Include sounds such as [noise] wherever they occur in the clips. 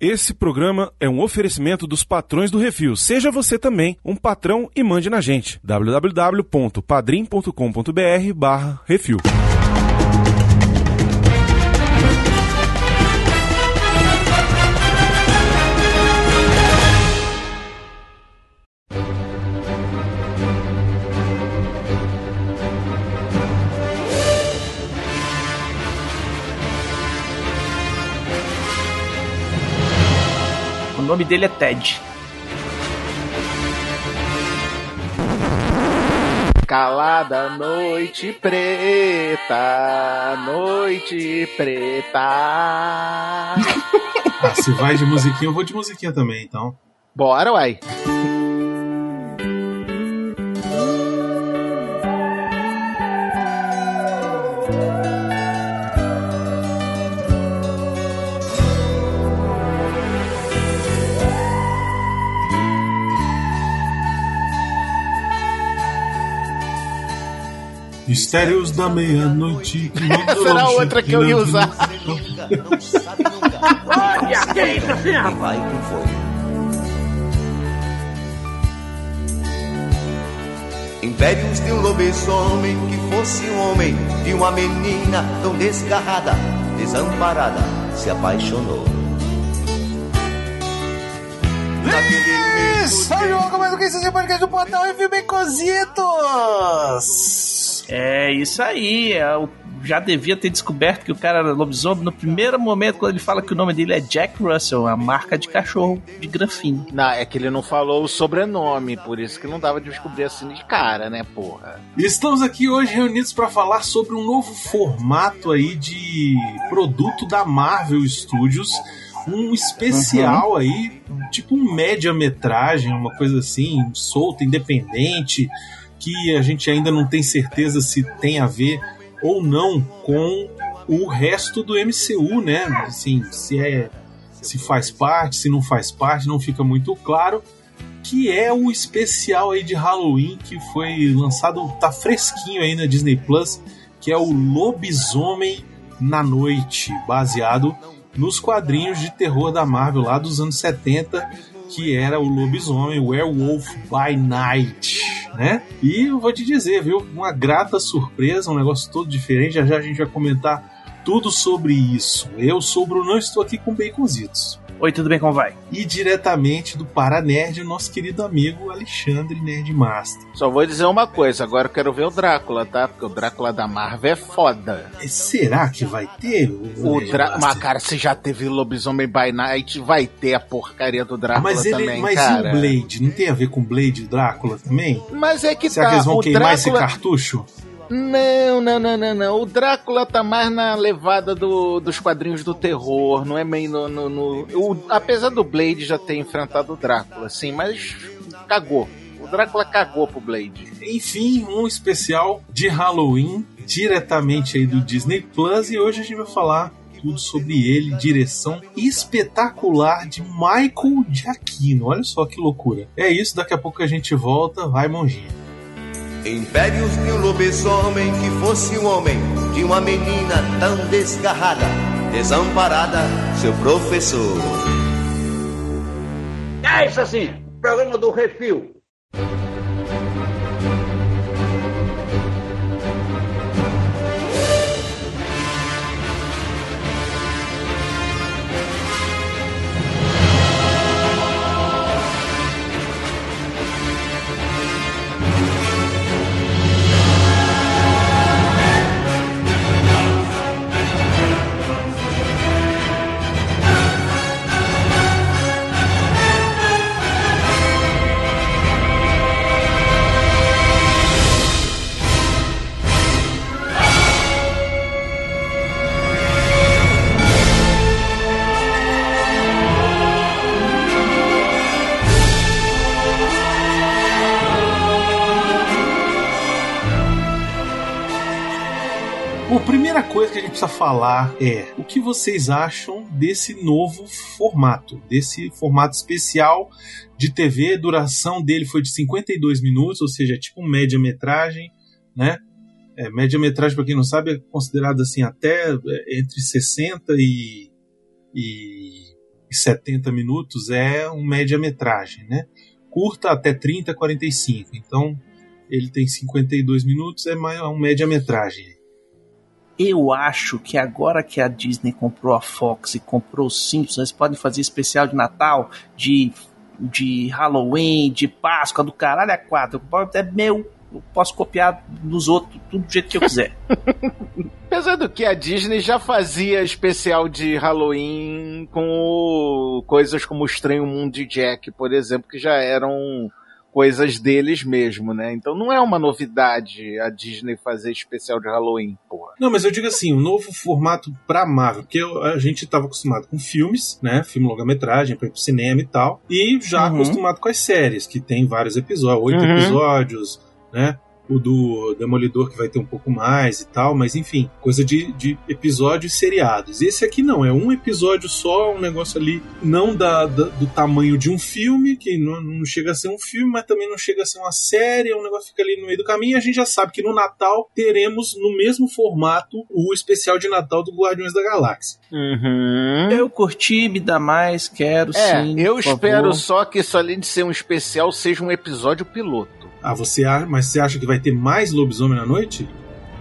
Esse programa é um oferecimento dos patrões do Refil. Seja você também um patrão e mande na gente. www.padrim.com.br barra Refil. Nome dele é Ted. Calada noite preta, noite preta. [laughs] Ah, se vai de musiquinha, eu vou de musiquinha também, então. Bora, uai. Mistérios da meia-noite. [laughs] Será longe, outra que eu ia não- usar. Olha, que isso, assim, rapaz? Vai que foi. Impérios de um lobisomem que fosse um homem de uma menina tão desgarrada, desamparada, se apaixonou. Isso, João, mais um que esse podcast do Portal Bem Cozitos. É isso aí. Eu já devia ter descoberto que o cara era lobisomem no primeiro momento quando ele fala que o nome dele é Jack Russell, a marca de cachorro de Granfim. Não, é que ele não falou o sobrenome, por isso que não dava de descobrir assim de cara, né, porra? Estamos aqui hoje reunidos para falar sobre um novo formato aí de produto da Marvel Studios, um especial aí, tipo um média-metragem, uma coisa assim, solta, independente, que a gente ainda não tem certeza se tem a ver ou não com o resto do MCU, né? Assim, se é se faz parte, se não faz parte, não fica muito claro que é o especial aí de Halloween que foi lançado, tá fresquinho aí na Disney Plus, que é o Lobisomem na Noite, baseado nos quadrinhos de terror da Marvel lá dos anos 70, que era o Lobisomem Werewolf by Night, né? E eu vou te dizer, viu, uma grata surpresa, um negócio todo diferente, já já a gente vai comentar tudo sobre isso. Eu sou o Bruno, estou aqui com Baconzitos. Oi, tudo bem? Como vai? E diretamente do Paranerd, nosso querido amigo Alexandre Nerdmaster. Só vou dizer uma coisa, agora eu quero ver o Drácula, tá? Porque o Drácula da Marvel é foda. E Será que vai ter o, O? Drácula. Mas, cara, se já teve Lobisomem by Night, vai ter a porcaria do Drácula Mas ele, também, mas cara. e o Blade? Não tem a ver com Blade e Drácula também? Mas é que Será tá. que eles vão o queimar esse Drácula... cartucho? Não, não, não, não, não. O Drácula tá mais na levada do- dos quadrinhos do terror, não é meio no. no- no- o- apesar do Blade já ter enfrentado o Drácula, sim, mas cagou. O Drácula cagou pro Blade. Enfim, um especial de Halloween, diretamente aí do Disney Plus, e hoje a gente vai falar tudo sobre ele, direção espetacular de Michael Giacchino. Olha só que loucura. É isso, daqui a pouco a gente volta. Vai, monjinha. Impérios de um lobisomem que fosse um homem de uma menina tão desgarrada, desamparada, seu professor. É isso assim, programa do Refil. Precisa falar é o que vocês acham desse novo formato, desse formato especial de TV. A duração dele foi de 52 minutos, ou seja, é tipo média-metragem, né? É, média-metragem, para quem não sabe, é considerado assim até é, entre 60 e, e e 70 minutos é um média-metragem, né? Curta até 30, 45. Então, ele tem 52 minutos, é mais um média-metragem. Eu acho que agora que a Disney comprou a Fox e comprou os Simpsons, eles podem fazer especial de Natal, de, de Halloween, de Páscoa, do caralho a quatro. É meu, eu posso copiar dos outros, tudo do jeito que eu quiser. [laughs] Apesar do que a Disney já fazia especial de Halloween com coisas como o Estranho Mundo de Jack, por exemplo, que já eram coisas deles mesmo, né? Então não é uma novidade a Disney fazer especial de Halloween, porra. Não, mas eu digo assim, um novo formato pra Marvel, porque a gente estava acostumado com filmes, né? Filme longa-metragem, pra ir pro cinema e tal, e já Uhum. acostumado com as séries, que tem vários episódios, oito Uhum. episódios, né? O do Demolidor que vai ter um pouco mais e tal, mas enfim, coisa de, de episódios seriados. Esse aqui não, é um episódio só, um negócio ali, não da, da- do tamanho de um filme, que não, não chega a ser um filme, mas também não chega a ser uma série, é um negócio que fica ali no meio do caminho. E a gente já sabe que no Natal teremos no mesmo formato o especial de Natal do Guardiões da Galáxia. Uhum. Eu curti, me dá mais, quero É, sim. eu espero favor. só que isso, além de ser um especial, seja um episódio piloto. Ah, você mas você acha que vai ter mais lobisomem na noite?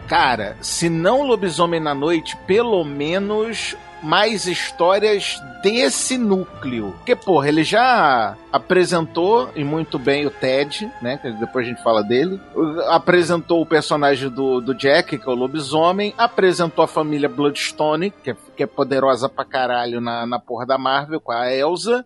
Cara, se não Lobisomem na Noite, pelo menos mais histórias desse núcleo. Porque, porra, ele já apresentou, e muito bem, o Ted, né? Depois a gente fala dele. Apresentou o personagem do, do Jack, que é o lobisomem. Apresentou a família Bloodstone, que é, que é poderosa pra caralho na, na porra da Marvel, com a Elsa.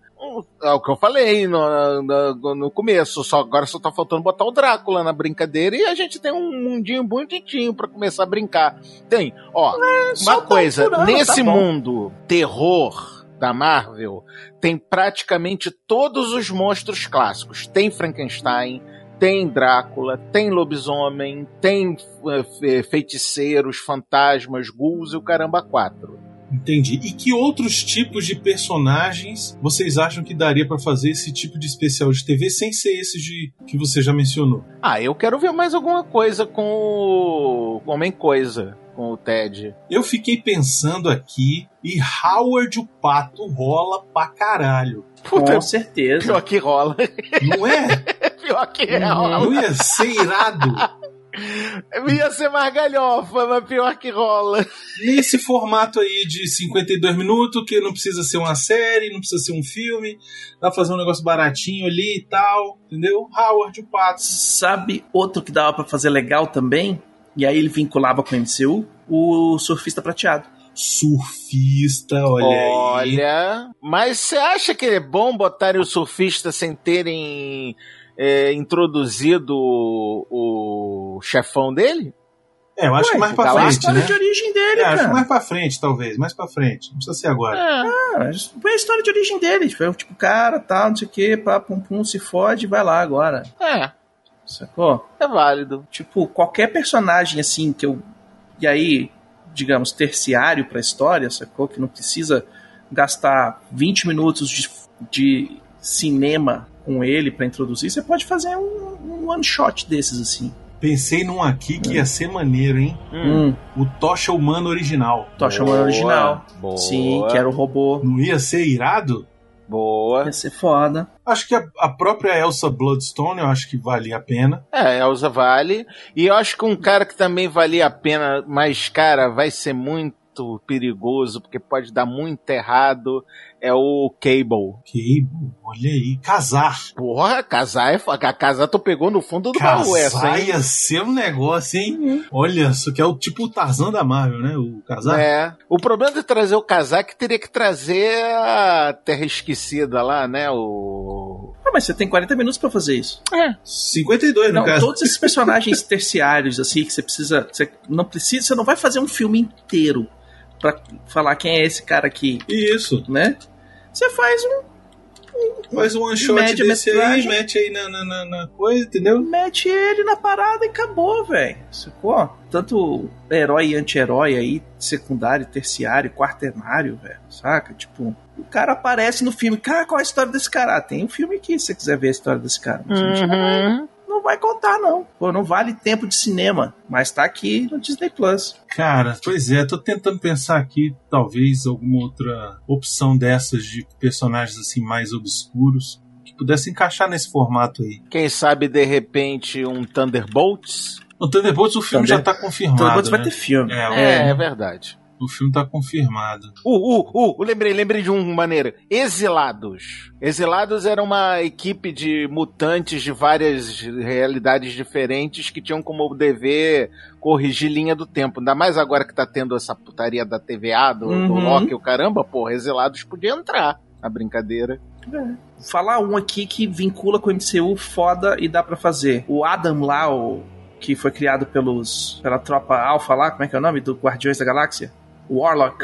É o que eu falei no, no, no começo, só agora só tá faltando botar o Drácula na brincadeira e a gente tem um mundinho bonitinho pra começar a brincar. Tem, ó, só uma tá coisa, nesse tá mundo terror da Marvel, tem praticamente todos os monstros clássicos. Tem Frankenstein, tem Drácula, tem lobisomem, tem eh, fe- feiticeiros, fantasmas, ghouls e o caramba quatro. Entendi. E que outros tipos de personagens vocês acham que daria pra fazer esse tipo de especial de TV sem ser esse de que você já mencionou? Ah, eu quero ver mais alguma coisa com o Homem Coisa, com o Ted. Eu fiquei pensando aqui e Howard o Pato rola pra caralho. Puta, Com certeza. pior que rola. Não é? [laughs] pior que Uhum. rola. Não ia ser irado. Ia ser mais galhofa, mas pior que rola. Nesse formato aí de 52 minutos, que não precisa ser uma série, não precisa ser um filme, dá pra fazer um negócio baratinho ali e tal, entendeu? Howard o Pato. Sabe outro que dava pra fazer legal também? E aí ele vinculava com o MCU? O Surfista Prateado. Surfista, olha, aí. Olha, mas você acha que é bom botarem o surfista sem terem é, introduzido o, o chefão dele? É, eu acho Ué, que mais pra Galáctico frente, história né? de origem dele, É, acho que cara. mais pra frente, talvez, mais pra frente. Não precisa ser agora. Ah, foi a história de origem dele. Tipo, tipo, cara, tal, não sei o que, pá, pum, pum, se fode, vai lá agora. É, Sacou? é válido. Tipo, qualquer personagem assim que eu. E aí, digamos, terciário pra história, sacou? Que não precisa gastar 20 minutos de, de cinema com ele pra introduzir, você pode fazer um, um one shot desses assim. Pensei num aqui que ia ser maneiro, hein? Hum, O Tocha Humano original. Tocha Boa, Humana original. Boa, Sim, que era o robô. Não ia ser irado? Boa. Ia ser foda. Acho que a, a própria Elsa Bloodstone, eu acho que valia a pena. É, Elza vale. E eu acho que um cara que também valia a pena, mas, cara, vai ser muito perigoso, porque pode dar muito errado, é o Cable. Cable, olha aí. Casar. Porra, casar é. A casar tu pegou no fundo do baú essa, Casar hein? ia ser um negócio, hein? Olha, só que é o tipo o Tarzan da Marvel, né? O casar. É. O problema de trazer o casar é que teria que trazer a Terra Esquecida lá, né? O. Ah, mas você tem 40 minutos pra fazer isso. 52, no Não, caso. todos esses personagens terciários, assim, que você precisa. Você não precisa. Você não vai fazer um filme inteiro pra falar quem é esse cara aqui, Isso. né? Você faz um. Faz um one shot Média desse aí, mete aí na, na, na- na coisa, entendeu? Mete ele na parada e acabou, velho. Sacou? Tanto herói e anti-herói aí, secundário, terciário, quaternário, velho. Saca? Tipo, o cara aparece no filme. Cara, qual é a história desse cara? Ah, tem um filme aqui se você quiser ver a história desse cara. Mas a gente não vai- Uhum. Não não vai contar, não. Pô, não vale tempo de cinema, mas tá aqui no Disney Plus. Cara, pois é, tô tentando pensar aqui, talvez, alguma outra opção dessas de personagens assim mais obscuros que pudesse encaixar nesse formato aí. Quem sabe, de repente, um Thunderbolts? O Thunderbolts, o filme Thunder- já tá confirmado. Thunderbolts né? vai ter filme. É, É, é verdade. O filme tá confirmado. Uh, uh, uh, lembrei, lembrei de um maneiro. Exilados. Exilados era uma equipe de mutantes de várias realidades diferentes que tinham como dever corrigir linha do tempo. Ainda mais agora que tá tendo essa putaria da TVA, do, do Uhum. Loki, o caramba, porra, Exilados podia entrar na brincadeira. Falar um aqui que vincula com o MCU foda e dá pra fazer. O Adam lá, o, que foi criado pelos pela tropa Alpha lá, como é que é o nome? Do Guardiões da Galáxia? O Warlock.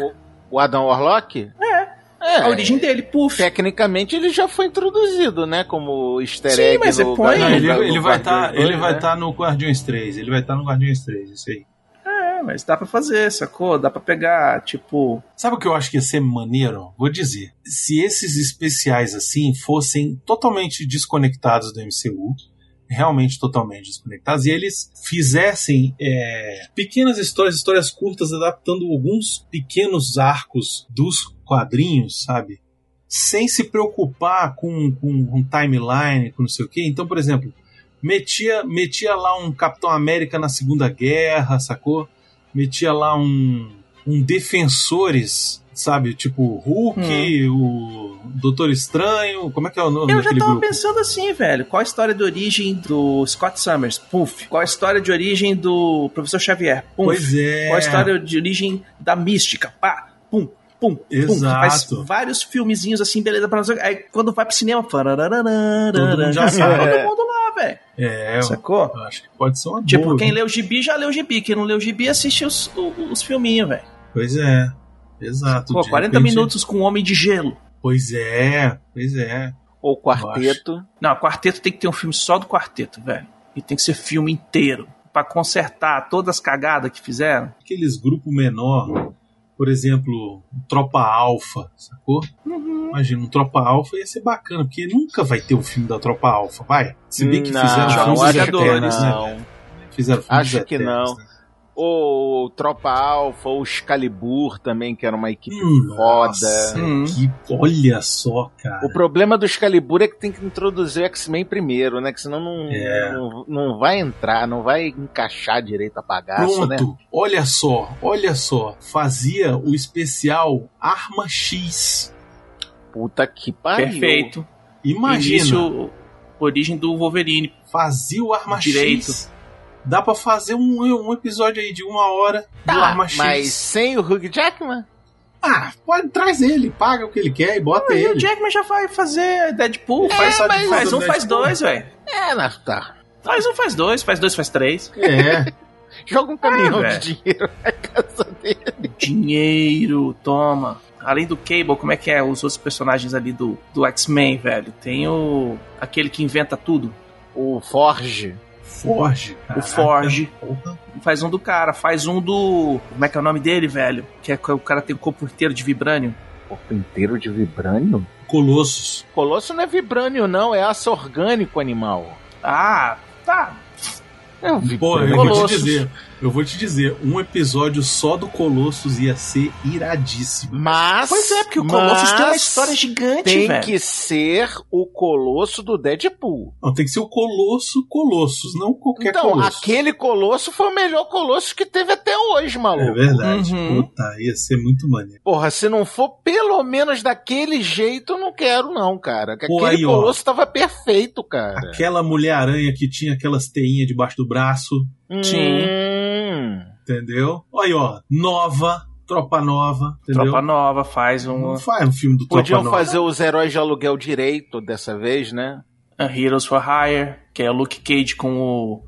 O Adam Warlock? É. É. A origem dele, puf. Tecnicamente ele já foi introduzido, né? Como easter Sim, egg mas no você põe- Não, ele, ele vai Guardiões estar dois, ele vai né? tá no Guardiões 3. Ele vai estar no Guardiões 3, isso aí. É, mas dá pra fazer, sacou? Dá pra pegar, tipo. Sabe o que eu acho que ia ser maneiro? Vou dizer. Se esses especiais assim fossem totalmente desconectados do MCU, realmente totalmente desconectados, e eles fizessem é, pequenas histórias, histórias curtas, adaptando alguns pequenos arcos dos quadrinhos, sabe? Sem se preocupar com, com um timeline, com não sei o quê. Então, por exemplo, metia, metia lá um Capitão América na Segunda Guerra, sacou? Metia lá um, um Defensores, sabe? Tipo o Hulk, o Doutor Estranho. Como é que é o nome Eu já tava grupo? pensando assim, velho. Qual a história de origem do Scott Summers? Puf. Qual a história de origem do Professor Xavier? Puf. Pois é. Qual a história de origem da mística? Pá, pum, pum, pum. Exato. Faz vários filmezinhos assim, beleza, pra nós. Aí quando vai pro cinema, Todo mundo já [laughs] sabe. Todo mundo velho. É, Sacou? acho que pode ser uma Tipo, boa. quem viu? leu o gibi já leu o gibi. Quem não leu o gibi assiste os, o- os filminhos, velho. Pois é. Exato. Pô, de 40 repente- minutos com um Homem de Gelo. Pois é, pois é. Ou quarteto. Não, quarteto tem que ter um filme só do quarteto, velho. E tem que ser filme inteiro. Pra consertar todas as cagadas que fizeram. Aqueles grupos menor, por exemplo, um Tropa Alfa, sacou? Uhum. Imagina, um Tropa Alfa ia ser bacana, porque nunca vai ter um filme da Tropa Alfa, vai. Se bem que Não, fizeram filmes que eternos, né? Fizeram filmes Acho que eternos, não. né? Ou Tropa Alpha, ou Excalibur também, que era uma equipe Hum, foda. nossa, Hum. que, olha só, cara. O problema do Excalibur é que tem que introduzir o X-Men primeiro, né? Que senão não, É. não, não vai entrar, não vai encaixar direito a bagaço, né? Pronto, olha só, olha só. Fazia o especial Arma X. Puta que pariu. Perfeito. Imagina, Início, origem do Wolverine. fazia o Arma Direito. X. Dá pra fazer um, um episódio aí de uma hora do Tá, Arma X. mas sem o Hugh Jackman? Ah, pode, traz ele, paga o que ele quer e bota Aí o ele. Jackman já vai fazer Deadpool. É, faz, mas- faz um, faz Deadpool. dois, velho. É, não, tá. Faz um, faz dois. Faz dois, faz três. É, [laughs] Joga um caminhão velho. de dinheiro na casa dele. Dinheiro, toma. Além do Cable, como é que é os outros personagens ali do, do X-Men, velho? Tem o. aquele que inventa tudo. O Forge. Forge. O Forge. porra. Faz um do cara, faz um do. Como é que é o nome dele, velho? Que é que o cara tem o corpo inteiro de vibrânio. Corpo inteiro de vibrânio? Colossus. Colosso não é vibrânio, não, é aço orgânico animal. Ah, tá. É o Pô, eu vibrânio. vou te Colossus. dizer, eu vou te dizer, um episódio só do Colossus ia ser iradíssimo. Mas. Pois é, porque o Colossus tem uma história gigante, Tem velho. que ser o colosso do Deadpool. Não, tem que ser o Colosso Colossus, não qualquer então, Colosso. aquele colosso foi o melhor colosso que teve até hoje, É maluco. verdade. Uhum. Puta, ia ser muito maneiro. Porra, se não for pelo menos daquele jeito, eu não quero, não, cara. Que Pô, Aquele aí, ó. colosso tava perfeito, cara. Aquela Mulher-Aranha que tinha aquelas teinhas debaixo do braço, Sim. Hum. entendeu? Olha aí, ó, Nova, Tropa Nova, entendeu? Tropa Nova faz um. Não faz um filme do Tropa Podiam Nova. fazer os heróis de aluguel direito dessa vez, né? a Heroes for Hire, que é o Luke Cage com o.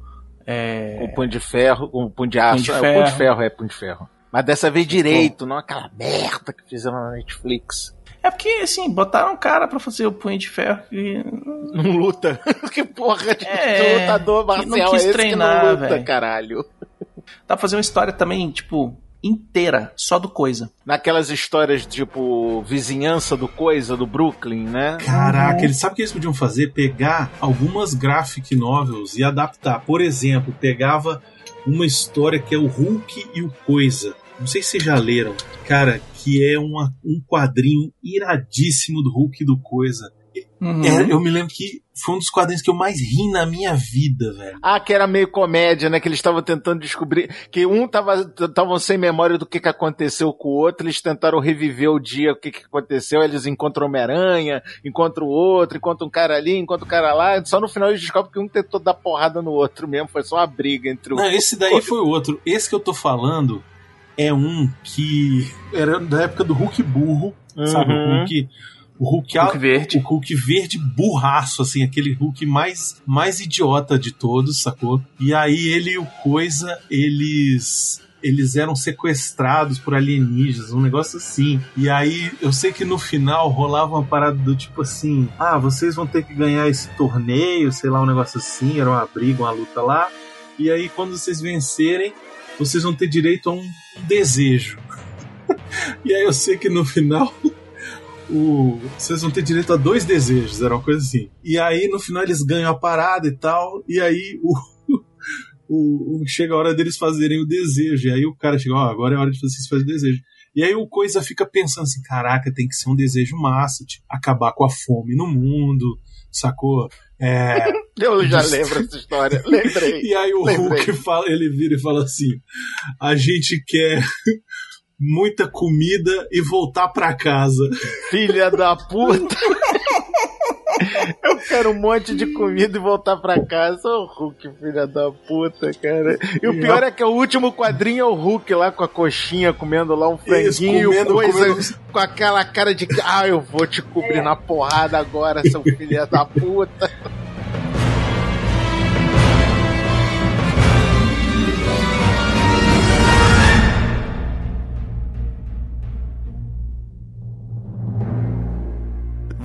É, Com o punho de ferro, com o punho de aço. de é, o punho de ferro. ferro, é punho de ferro. Mas dessa vez direito, não aquela merda que fizeram na Netflix. É porque, assim, botaram um cara pra fazer o punho de ferro e. Não luta. [laughs] que porra de É, lutador que não marcial quis é esse treinar, que não luta, velho. caralho? Dá pra fazer uma história também, tipo, inteira, só do coisa. Naquelas histórias tipo vizinhança do coisa, do Brooklyn, né? Caraca, eles sabem o que eles podiam fazer? Pegar algumas graphic novels e adaptar. Por exemplo, pegava uma história que é o Hulk e o Coisa. Não sei se vocês já leram. Cara, que é uma, um quadrinho iradíssimo do Hulk e do Coisa. Uhum. É, eu me lembro que foi um dos quadrinhos que eu mais ri na minha vida, velho. Ah, que era meio comédia, né? Que eles estavam tentando descobrir. Que um tava estavam sem memória do que, que aconteceu com o outro, eles tentaram reviver o dia, o que, que aconteceu. Eles encontram Homem-Aranha, encontram o outro, encontram um cara ali, encontram o cara lá. Só no final eles descobrem que um tentou dar porrada no outro mesmo. Foi só uma briga entre o. Não, esse daí foi outro. Esse que eu tô falando é um que era da época do Hulk burro, sabe? O Uhum. Hulk. O Hulk, Hulk verde. O Hulk verde burraço, assim, aquele Hulk mais, mais idiota de todos, sacou? E aí ele e o Coisa, eles. Eles eram sequestrados por alienígenas, um negócio assim. E aí eu sei que no final rolava uma parada do tipo assim: ah, vocês vão ter que ganhar esse torneio, sei lá, um negócio assim, era uma briga, uma luta lá. E aí quando vocês vencerem, vocês vão ter direito a um desejo. [laughs] e aí eu sei que no final o, vocês vão ter direito a dois desejos, era uma coisa assim. E aí no final eles ganham a parada e tal, e aí o, [laughs] o, o- chega a hora deles fazerem o desejo. E aí o cara chega, ó, agora é hora de vocês fazerem o desejo. E aí o Coisa fica pensando assim, caraca, tem que ser um desejo massa, tipo, acabar com a fome no mundo, sacou? É, Eu já lembro essa história. Lembrei. [laughs] e aí o Lembrei. Hulk fala, ele vira e fala assim: a gente quer [laughs] muita comida e voltar pra casa. Filha da puta. [laughs] [laughs] Eu quero um monte de comida e voltar pra casa. Ô, Hulk, filha da puta, cara. E o pior é que o último quadrinho é o Hulk lá com a coxinha, comendo lá um franguinho, comendo- coisa, comendo- com aquela cara de ah, eu vou te cobrir na porrada agora, seu filho da puta.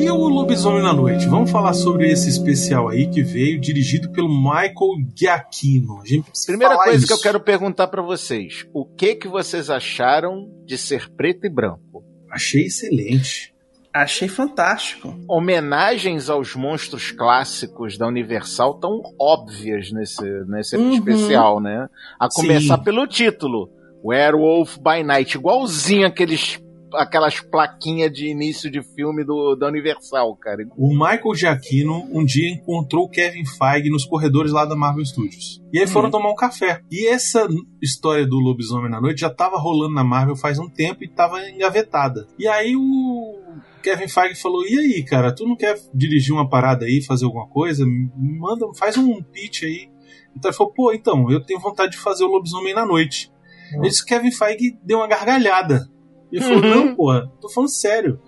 E o Lobisomem na Noite? Vamos falar sobre esse especial aí que veio dirigido pelo Michael Giacchino. A gente precisa Primeira falar coisa isso. que eu quero perguntar pra vocês: o que que vocês acharam de ser preto e branco? Achei excelente. Achei fantástico. Homenagens aos monstros clássicos da Universal tão óbvias nesse, nesse Uhum. especial, né? A Sim. começar pelo título: Werewolf by Night, igualzinho aqueles, aquelas plaquinhas de início de filme do, da Universal, cara. O Michael Giacchino um dia encontrou o Kevin Feige nos corredores lá da Marvel Studios. E aí foram Uhum. tomar um café. E essa história do Lobisomem na Noite já estava rolando na Marvel faz um tempo e estava engavetada. E aí o Kevin Feige falou: "E aí, cara, tu não quer dirigir uma parada aí, fazer alguma coisa? Manda, faz um pitch aí". Então ele falou: "Pô, então, eu tenho vontade de fazer o Lobisomem na Noite". Esse Kevin Feige deu uma gargalhada. E falou: Uhum. "Não, porra, tô falando sério.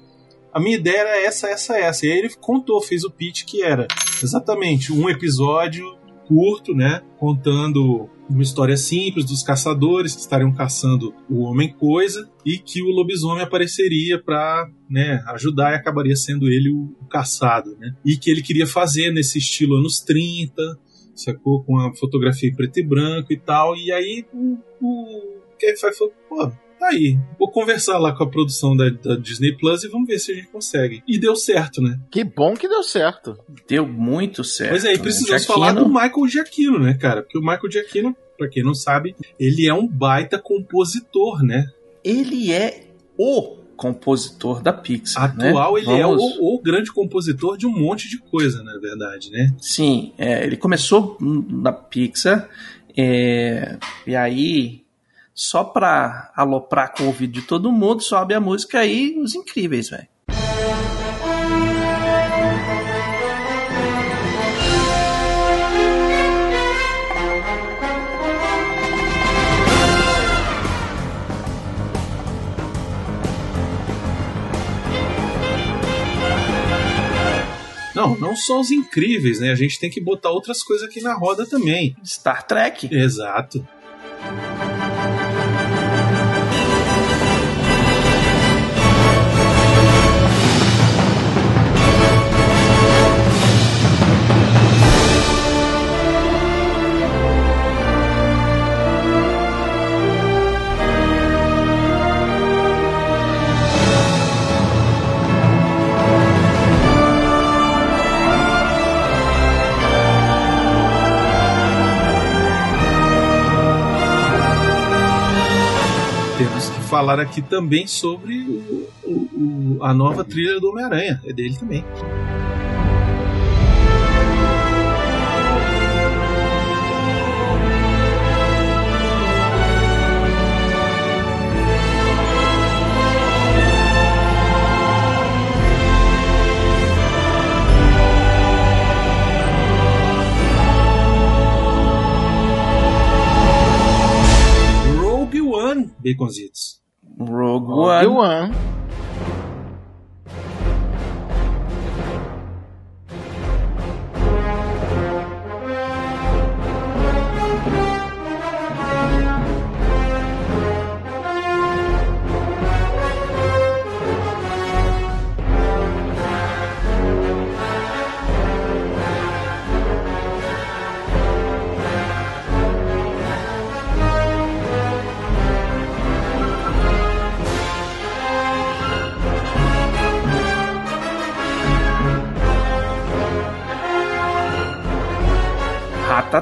A minha ideia era essa, essa, essa. E aí ele contou, fez o pitch que era exatamente um episódio curto, né? Contando uma história simples dos caçadores que estariam caçando o homem-coisa e que o lobisomem apareceria para né, ajudar e acabaria sendo ele o, caçado, né? E que ele queria fazer nesse estilo anos 30, sacou? Com a fotografia em preto e branco e tal. E aí o, o Kevin falou, pô, tá aí. Vou conversar lá com a produção da, da Disney Plus e vamos ver se a gente consegue. E deu certo, né? Que bom que deu certo. Deu muito certo. Mas aí né? precisamos Giacchino- falar do Michael Giacchino, né, cara? Porque o Michael Giacchino, pra quem não sabe, ele é um baita compositor, né? Ele é o compositor da Pixar. Atual, né? ele é Vamos- o, o grande compositor de um monte de coisa, na verdade, né? Sim, é, ele começou na Pixar, é, e aí, só pra aloprar com o ouvido de todo mundo, sobe a música aí, os incríveis, velho. Não, não são os incríveis, né? A gente tem que botar outras coisas aqui na roda também. Star Trek. Exato. Falar aqui também sobre o- o- o- a nova trilha do Homem-Aranha. É dele também. Rogue oh, One, Baconzitos. Rogue Rogue One.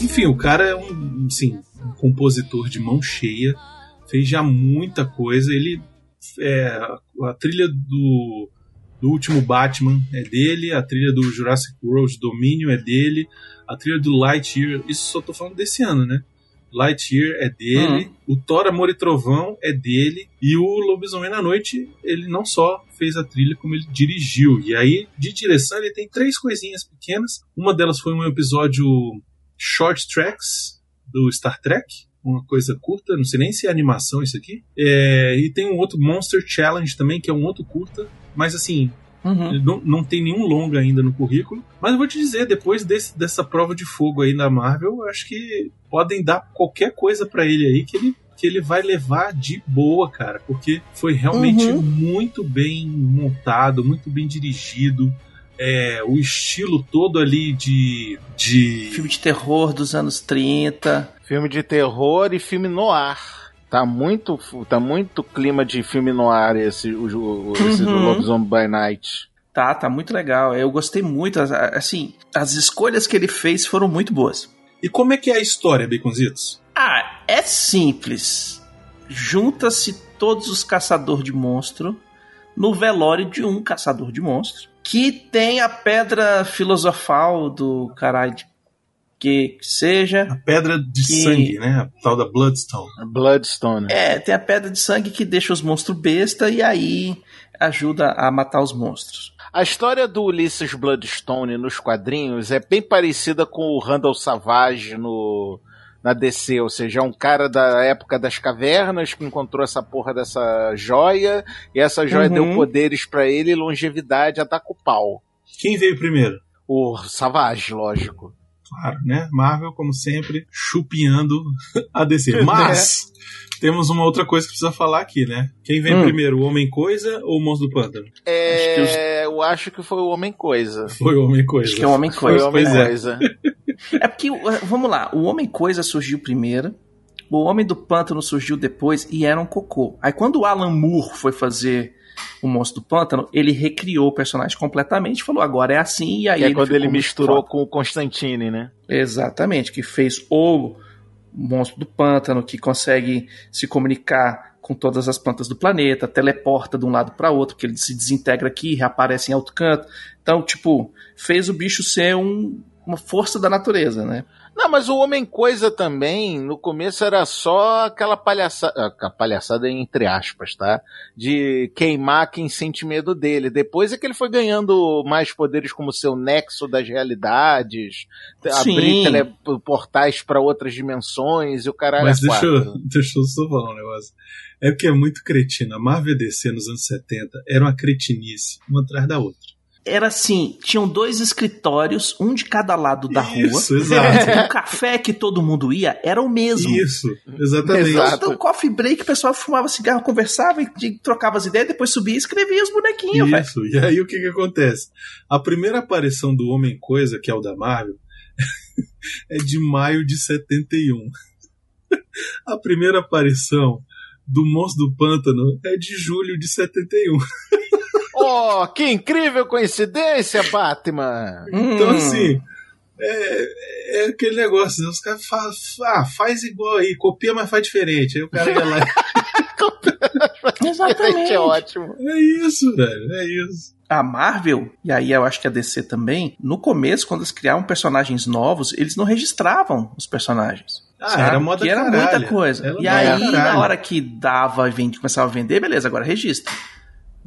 Enfim, o cara é um, assim, um compositor de mão cheia, fez já muita coisa. Ele é, a trilha do, do último Batman é dele, a trilha do Jurassic World Domínio é dele, a trilha do Lightyear, isso só tô falando desse ano, né? Lightyear é dele, o Thor Amor e Trovão é dele, e o Lobisomem na Noite, ele não só fez a trilha, como ele dirigiu. E aí, de direção, ele tem três coisinhas pequenas. Uma delas foi um episódio Short Tracks do Star Trek, uma coisa curta, não sei nem se é animação isso aqui. É, e tem um outro Monster Challenge também, que é um outro curta, mas assim, Uhum. ele não, não tem nenhum longa ainda no currículo. Mas eu vou te dizer, depois desse- dessa prova de fogo aí na Marvel, eu acho que podem dar qualquer coisa pra ele aí que ele, que ele vai levar de boa, cara. Porque foi realmente Uhum. muito bem montado, muito bem dirigido. É, o estilo todo ali de. de... Filme de terror dos anos 30. Filme de terror e filme noir. Tá muito, tá muito clima de filme noir esse, o, o- esse do Uhum. Lobisomem by Night. Tá, tá muito legal. Eu gostei muito. as- Assim, as escolhas que ele fez foram muito boas. E como é que é a história, Baconzitos? Ah, é simples. Junta-se todos os caçadores de monstro no velório de um caçador de monstro que tem a pedra filosofal do caralho de- que seja. A pedra de Que- sangue, né? A tal da Bloodstone. Bloodstone. É, tem a pedra de sangue que deixa os monstros besta e aí ajuda a matar os monstros. A história do Ulysses Bloodstone nos quadrinhos é bem parecida com o Randall Savage no, na DC, ou seja, é um cara da época das cavernas que encontrou essa porra dessa joia e essa joia Uhum. deu poderes pra ele e longevidade a dar com o pau. Quem veio primeiro? O Savage, lógico. Claro, né? Marvel, como sempre, chupinhando a DC. [laughs] Mas temos uma outra coisa que precisa falar aqui, né? Quem vem Hum. primeiro, o Homem-Coisa ou o Monstro do Pântano? É, eu acho que foi o Homem-Coisa. Foi o Homem-Coisa. Acho que é o Homem Foi Coisa. o Pois é. Homem-Coisa. É porque, uh, vamos lá, o Homem Coisa surgiu primeiro, o Homem do Pântano surgiu depois e era um cocô. Aí quando o Alan Moore foi fazer o Monstro do Pântano, ele recriou o personagem completamente, falou agora é assim, e aí Que é quando ficou ele misturou com o Constantine, né? Exatamente, que fez o Monstro do Pântano, que consegue se comunicar com todas as plantas do planeta, teleporta de um lado para outro, que ele se desintegra aqui, reaparece em outro canto. Então, tipo, fez o bicho ser um, uma força da natureza, né? Não, mas o Homem Coisa também, no começo era só aquela palhaçada, a palhaçada entre aspas, tá? De queimar quem sente medo dele. Depois é que ele foi ganhando mais poderes como seu nexo das realidades, abrir Sim. teleportais para outras dimensões e o caralho. Mas é deixa eu, [laughs] deixa eu só falar um negócio. É porque é muito cretina. A Marvel DC nos anos 70 era uma cretinice, uma atrás da outra. Era assim, tinham dois escritórios, um de cada lado da Isso, rua. exato. O café que todo mundo ia era o mesmo. Isso, exatamente. Então, coffee break, o pessoal fumava cigarro, conversava, e trocava as ideias, depois subia e escrevia os bonequinhos. Isso, e aí o que que acontece? A primeira aparição do Homem-Coisa, que é o da Marvel, [laughs] é de maio de 71. [laughs] A primeira aparição do Monstro do Pântano é de julho de 71. [laughs] Oh, que incrível coincidência, Batman! Então, assim, é, é aquele negócio, né? Os caras falam, ah, faz igual aí, copia, mas faz diferente. Aí o cara ia lá. [laughs] Exatamente. é ótimo. É isso, velho, é isso. A Marvel, e aí eu acho que a DC também, no começo, quando eles criavam personagens novos, eles não registravam os personagens. Ah, sabe? era moda que era caralha. muita coisa. Era e aí, caralho. na hora que dava e começava a vender, beleza, agora registra.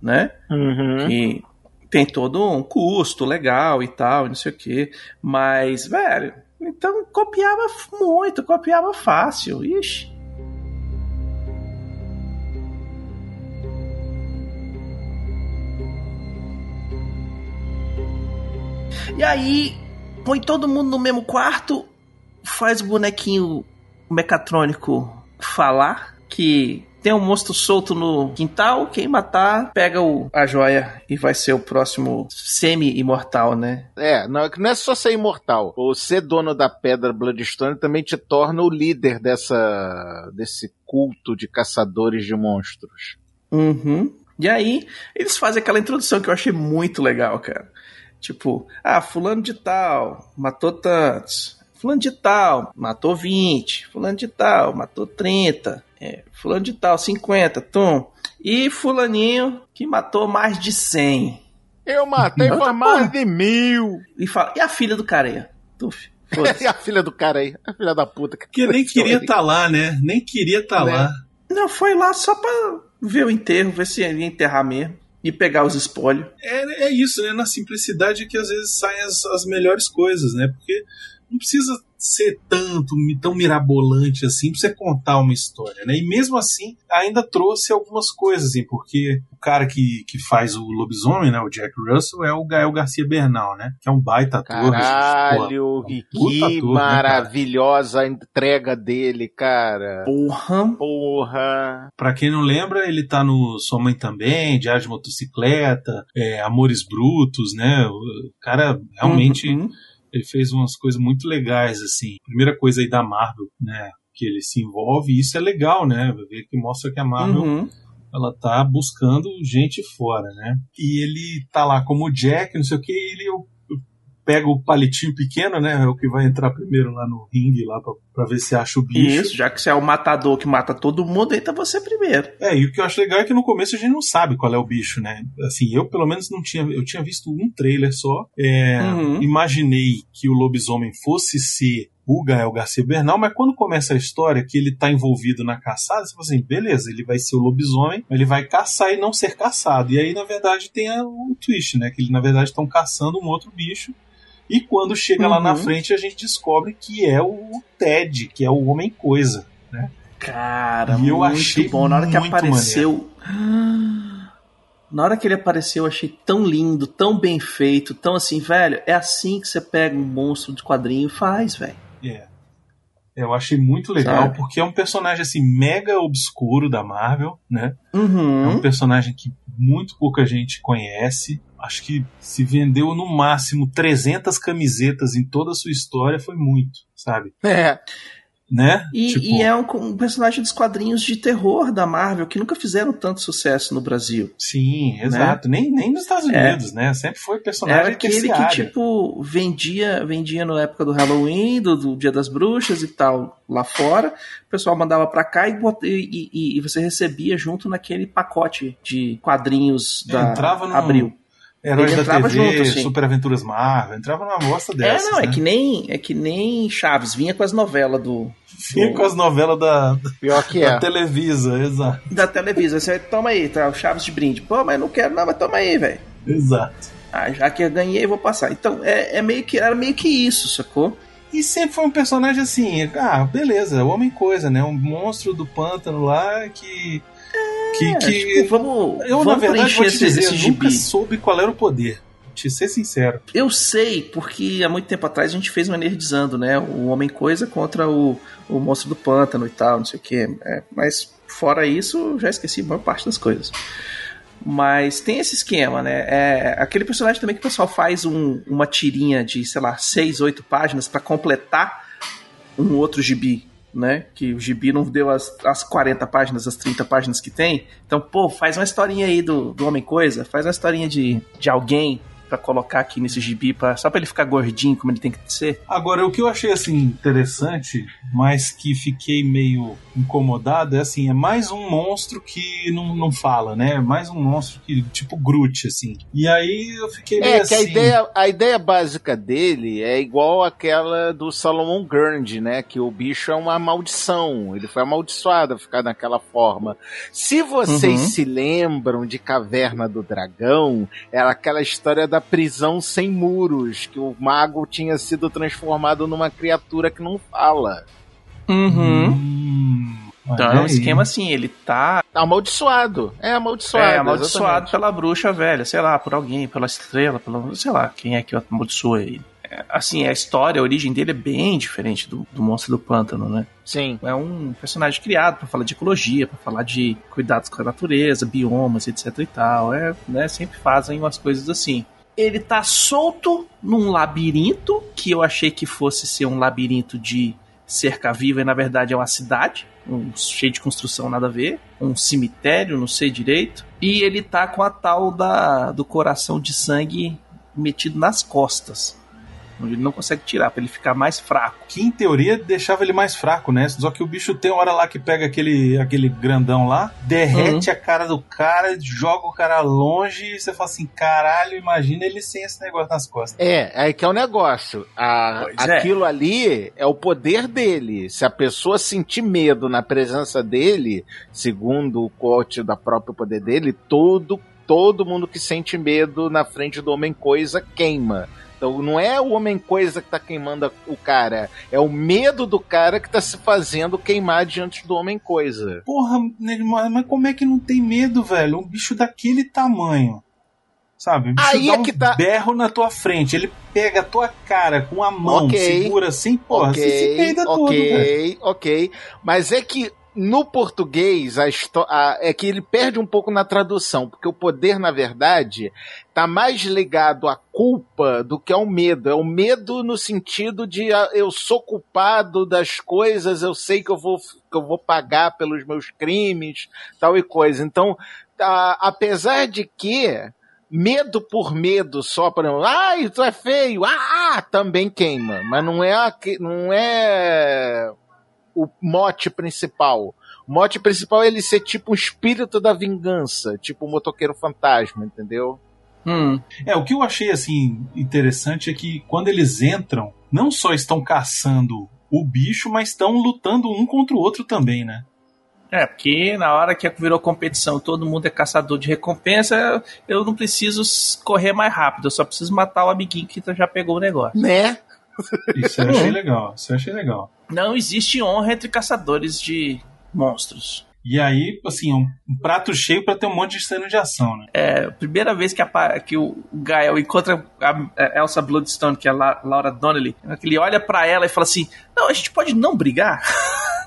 Né? Uhum. E tem todo um custo legal e tal, e não sei o quê. Mas, velho, então copiava muito, copiava fácil. Ixi. E aí, põe todo mundo no mesmo quarto, faz o bonequinho mecatrônico falar que tem um monstro solto no quintal, quem matar pega o, a joia e vai ser o próximo semi-imortal, né? É, não, não é só ser imortal. O ser dono da pedra Bloodstone também te torna o líder dessa, desse culto de caçadores de monstros. Uhum. E aí, eles fazem aquela introdução que eu achei muito legal, cara. Tipo, ah, fulano de tal matou tantos. Fulano de tal matou 20. Fulano de tal matou 30. É, fulano de tal 50, tum. E fulaninho que matou mais de 100. Eu matei mais porra. de mil. E fala, e a filha do cara aí? Tuf, [laughs] e a filha do cara aí, a filha da puta. Que nem queria estar lá, né? Nem queria estar Né? lá. Não, foi lá só pra ver o enterro, ver se ia enterrar mesmo. E pegar os espólios. É, é isso, né? Na simplicidade que às vezes saem as, as melhores coisas, né? Porque não precisa ser tanto, tão mirabolante assim pra você contar uma história, né? E mesmo assim, ainda trouxe algumas coisas, assim, porque o cara que, que faz o lobisomem, né? O Jack Russell, é o Gael Garcia Bernal, né? Que é um baita ator. Caralho, gente, pô, que ator, né, maravilhosa a entrega dele, cara. Porra. Porra. Pra quem não lembra, ele tá no Sua Mãe Também, Diário de Motocicleta, é, Amores Brutos, né? O cara realmente Uhum. Ele fez umas coisas muito legais, assim. Primeira coisa aí da Marvel, né? Que ele se envolve, e isso é legal, né? Ver que mostra que a Marvel Uhum. ela tá buscando gente fora, né? E ele tá lá como Jack, não sei o que, e ele eu pega o palitinho pequeno, né? É o que vai entrar primeiro lá no ringue lá pra, pra ver se acha o bicho. Isso, já que você é o matador que mata todo mundo, entra você primeiro. É, e o que eu acho legal é que no começo a gente não sabe qual é o bicho, né? Assim, eu pelo menos não tinha. Eu tinha visto um trailer só. É, Uhum. Imaginei que o lobisomem fosse ser o Gael Garcia Bernal, mas quando começa a história que ele tá envolvido na caçada, você fala assim, beleza, ele vai ser o lobisomem, mas ele vai caçar e não ser caçado. E aí, na verdade, tem o twist, né? Que eles, na verdade, estão caçando um outro bicho. E quando chega lá na Uhum. frente, a gente descobre que é o Ted, que é o Homem-Coisa, né? Cara, E eu muito achei bom. Na hora que apareceu. Na hora que ele apareceu, eu achei tão lindo, tão bem feito, tão assim, velho. É assim que você pega um monstro de quadrinho e faz, velho. É. Eu achei muito legal, Sabe? porque é um personagem assim mega obscuro da Marvel, né? É um Uhum. personagem que muito pouca gente conhece. Acho que se vendeu no máximo 300 camisetas em toda a sua história foi muito, sabe? É. né? E, Tipo, e é um, um personagem dos quadrinhos de terror da Marvel que nunca fizeram tanto sucesso no Brasil. Sim, exato. Nem, nem nos Estados É. Unidos, né? Sempre foi personagem Era aquele que, terciário. tipo, vendia, vendia na época do Halloween, do, do Dia das Bruxas e tal, lá fora. O pessoal mandava pra cá e, e, e- e você recebia junto naquele pacote de quadrinhos da Entrava num- Abril. Heróis Ele da TV, junto, assim. Super Aventuras Marvel, entrava numa bosta dessas. é, não, é né? que nem é que nem Chaves, vinha com as novelas do Vinha com as novelas da, Pior que da é. Televisa, exato. da Televisa. Você toma aí, tá, o Chaves de brinde. Pô, mas não quero não, mas toma aí, velho. Exato. Ah, já que eu ganhei, vou passar. Então, é, é meio que era meio que isso, sacou? E sempre foi um personagem assim, ah, beleza, homem coisa, né? Um monstro do pântano lá que. Que. É, que tipo, vamos, eu, na vamos verdade, vou te esse, dizer, esse nunca gibi. soube qual era o poder. Te ser sincero. Eu sei, porque há muito tempo atrás a gente fez uma nerdizando, né? O Homem Coisa contra o, o Monstro do Pântano e tal, não sei o quê. É, mas fora isso, já esqueci a maior parte das coisas. Mas tem esse esquema, né? É aquele personagem também que o pessoal faz um- uma tirinha de, sei lá, seis, oito páginas pra completar um outro gibi, né? Que o gibi não deu as, as 40 páginas, as 30 páginas que tem. Então, pô, faz uma historinha aí do, do Homem Coisa, faz uma historinha de, de alguém pra colocar aqui nesse gibi, pra, só pra ele ficar gordinho como ele tem que ser. Agora, o que eu achei assim interessante, mas que fiquei meio incomodado, é assim, é mais um monstro que não, não fala, né? Mais um monstro que, tipo Groot, assim. E aí eu fiquei meio É, assim. que a ideia, a ideia básica dele é igual àquela do Salomon Gurney, né? Que o bicho é uma maldição. Ele foi amaldiçoado a ficar daquela forma. Se vocês Uhum. se lembram de Caverna do Dragão, era aquela história da prisão sem muros, que o mago tinha sido transformado numa criatura que não fala. Hum, Então é um esquema assim, ele tá Amaldiçoado. É amaldiçoado. é, amaldiçoado exatamente. pela bruxa velha, sei lá, por alguém, pela estrela, pela, sei lá, quem é que amaldiçoa ele. É, assim, a história, a origem dele é bem diferente do, do monstro do pântano, né? Sim. É um personagem criado pra falar de ecologia, pra falar de cuidados com a natureza, biomas, etc e tal. É, né, sempre fazem umas coisas assim. Ele tá solto num labirinto, que eu achei que fosse ser um labirinto de cerca viva e na verdade é uma cidade, um, cheio de construção nada a ver, um cemitério, não sei direito. E ele tá com a tal da, do coração de sangue metido nas costas. Onde ele não consegue tirar, pra ele ficar mais fraco. Que em teoria deixava ele mais fraco, né? Só que o bicho tem hora lá que pega aquele, aquele grandão lá, derrete Uhum. a cara do cara, joga o cara longe e você fala assim: caralho, imagina ele sem esse negócio nas costas. É, aí que é o negócio. A- Pois é. aquilo ali é o poder dele. Se a pessoa sentir medo na presença dele, segundo o quote da própria poder dele, todo, todo mundo que sente medo na frente do homem coisa queima. Então não é o homem coisa que tá queimando o cara, é o medo do cara que tá se fazendo queimar diante do homem coisa. Porra, mas como é que não tem medo, velho? Um bicho daquele tamanho. Sabe? O bicho Aí dá é um que tá- berro na tua frente, ele pega a tua cara com a mão, Ok. segura assim, porra, você se peida todo, velho. ok, ok. Mas é que no português a a- é que ele perde um pouco na tradução, porque o poder, na verdade, tá mais ligado à culpa do que ao medo. É o medo no sentido de ah, eu sou culpado das coisas, eu sei que eu vou, que eu vou pagar pelos meus crimes, tal e coisa. Então, ah, apesar de que medo por medo só para ai tu é feio ah ah", também queima mas não é a não é o mote principal o mote principal é ele ser tipo um espírito da vingança tipo um motoqueiro fantasma entendeu Hum. É, o que eu achei assim interessante é que quando eles entram, não só estão caçando o bicho, mas estão lutando um contra o outro também, né? É, porque na hora que virou competição, todo mundo é caçador de recompensa, eu não preciso correr mais rápido, eu só preciso matar o amiguinho que já pegou o negócio. né Isso eu achei legal, isso eu achei legal. Não existe honra entre caçadores de monstros. E aí, assim, um, um prato cheio pra ter um monte de cena de ação, né? É, a primeira vez que, apa- que o Gael encontra a, a Elsa Bloodstone, que é a La- Laura Donnelly, ele olha pra ela e fala assim: Não, a gente pode não brigar.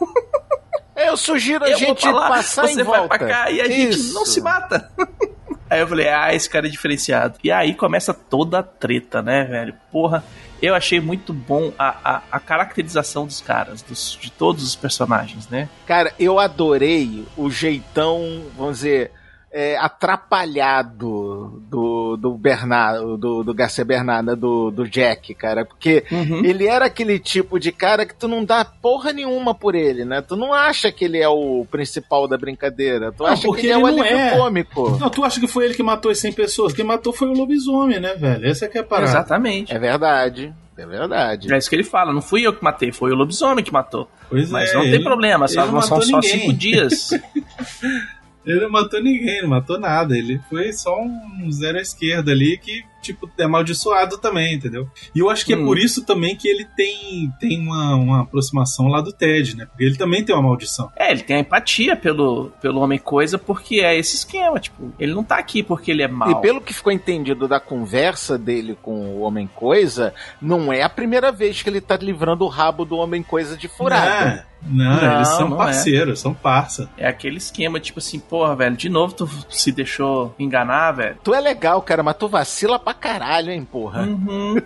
[laughs] eu sugiro a Eu gente lá, passar você em vai volta pra cá e a gente Isso. não se mata. [laughs] Aí eu falei, ah, esse cara é diferenciado. E aí começa toda a treta, né, velho? Porra, eu achei muito bom a, a, a caracterização dos caras, dos, de todos os personagens, né? Cara, eu adorei o jeitão, vamos dizer, é, atrapalhado do, do Bernardo, do, do Garcia Bernardo, do, do Jack, cara. Porque Uhum. ele era aquele tipo de cara que tu não dá porra nenhuma por ele, né? Tu não acha que ele é o principal da brincadeira. Tu Não, acha que porque ele é o ele não alívio é. cômico. Não, tu acha que foi ele que matou as 100 pessoas? Quem matou foi o lobisomem, né, velho? Essa que é a parada. Exatamente. É verdade. É verdade. É isso que ele fala, não fui eu que matei, foi o lobisomem que matou. Pois Mas é, não tem ele- problema, só, ele não são matou só ninguém. cinco dias. [laughs] Ele não matou ninguém, não matou nada. Ele foi só um zero à esquerda ali que, tipo, é amaldiçoado também, entendeu? E eu acho que é Hum. por isso também que ele tem, tem uma, uma aproximação lá do Ted, né? Porque ele também tem uma maldição. É, ele tem a empatia pelo, pelo Homem Coisa, porque é esse esquema, tipo, ele não tá aqui porque ele é mau. E pelo que ficou entendido da conversa dele com o Homem Coisa, não é a primeira vez que ele tá livrando o rabo do Homem Coisa de furada. Não, não, Não, eles são não é. parceiros, são parça. É aquele esquema, tipo assim, porra, velho, de novo tu se deixou enganar, velho. Tu é legal, cara, mas tu vacila pra caralho, hein, porra. Uhum.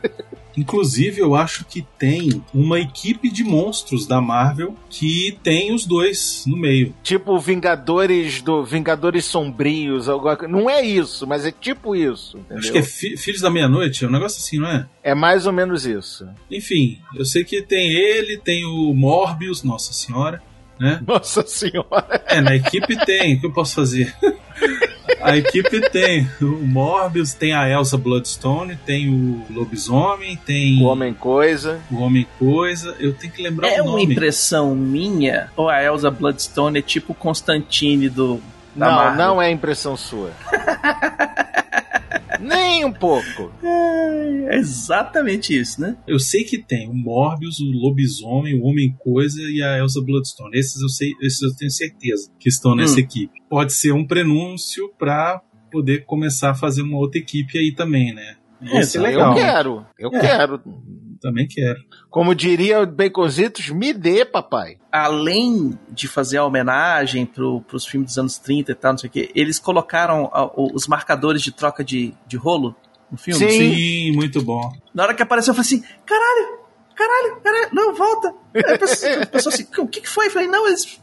Inclusive, eu acho que tem uma equipe de monstros da Marvel que tem os dois no meio. Tipo Vingadores do Vingadores Sombrios, alguma. Não é isso, mas é tipo isso, entendeu? Acho que é Fi- Filhos da Meia-Noite, é um negócio assim, não é? É mais ou menos isso. Enfim, eu sei que tem ele, tem o Morbius, nossa senhora, né? Nossa senhora. É, na equipe tem, o que eu posso fazer? [laughs] A equipe tem o Morbius, tem a Elsa Bloodstone, tem o Lobisomem, tem O Homem Coisa. o Homem Coisa. Eu tenho que lembrar É o uma nome. impressão minha, ou a Elsa Bloodstone é tipo o Constantine do. Da Não, Marvel? não é impressão sua. [laughs] Nem um pouco. É exatamente isso, né? Eu sei que tem o Morbius, o Lobisomem, o Homem Coisa e a Elsa Bloodstone. Esses eu sei, esses eu tenho certeza que estão nessa Hum. equipe. Pode ser um prenúncio pra poder começar a fazer uma outra equipe aí também, né? Ia ser É, legal. Eu quero, eu É. quero. Também quero. Como diria o Baconzitos, me dê, papai. Além de fazer a homenagem pro, pros filmes dos anos 30 e tal, não sei o quê, eles colocaram a- o- os marcadores de troca de, de rolo no filme. Sim. Sim, muito bom. Na hora que apareceu, eu falei assim: caralho, caralho, caralho, não, volta. Aí a pessoa, a [laughs] pessoa assim: o que, que foi? Eu falei: não, eles.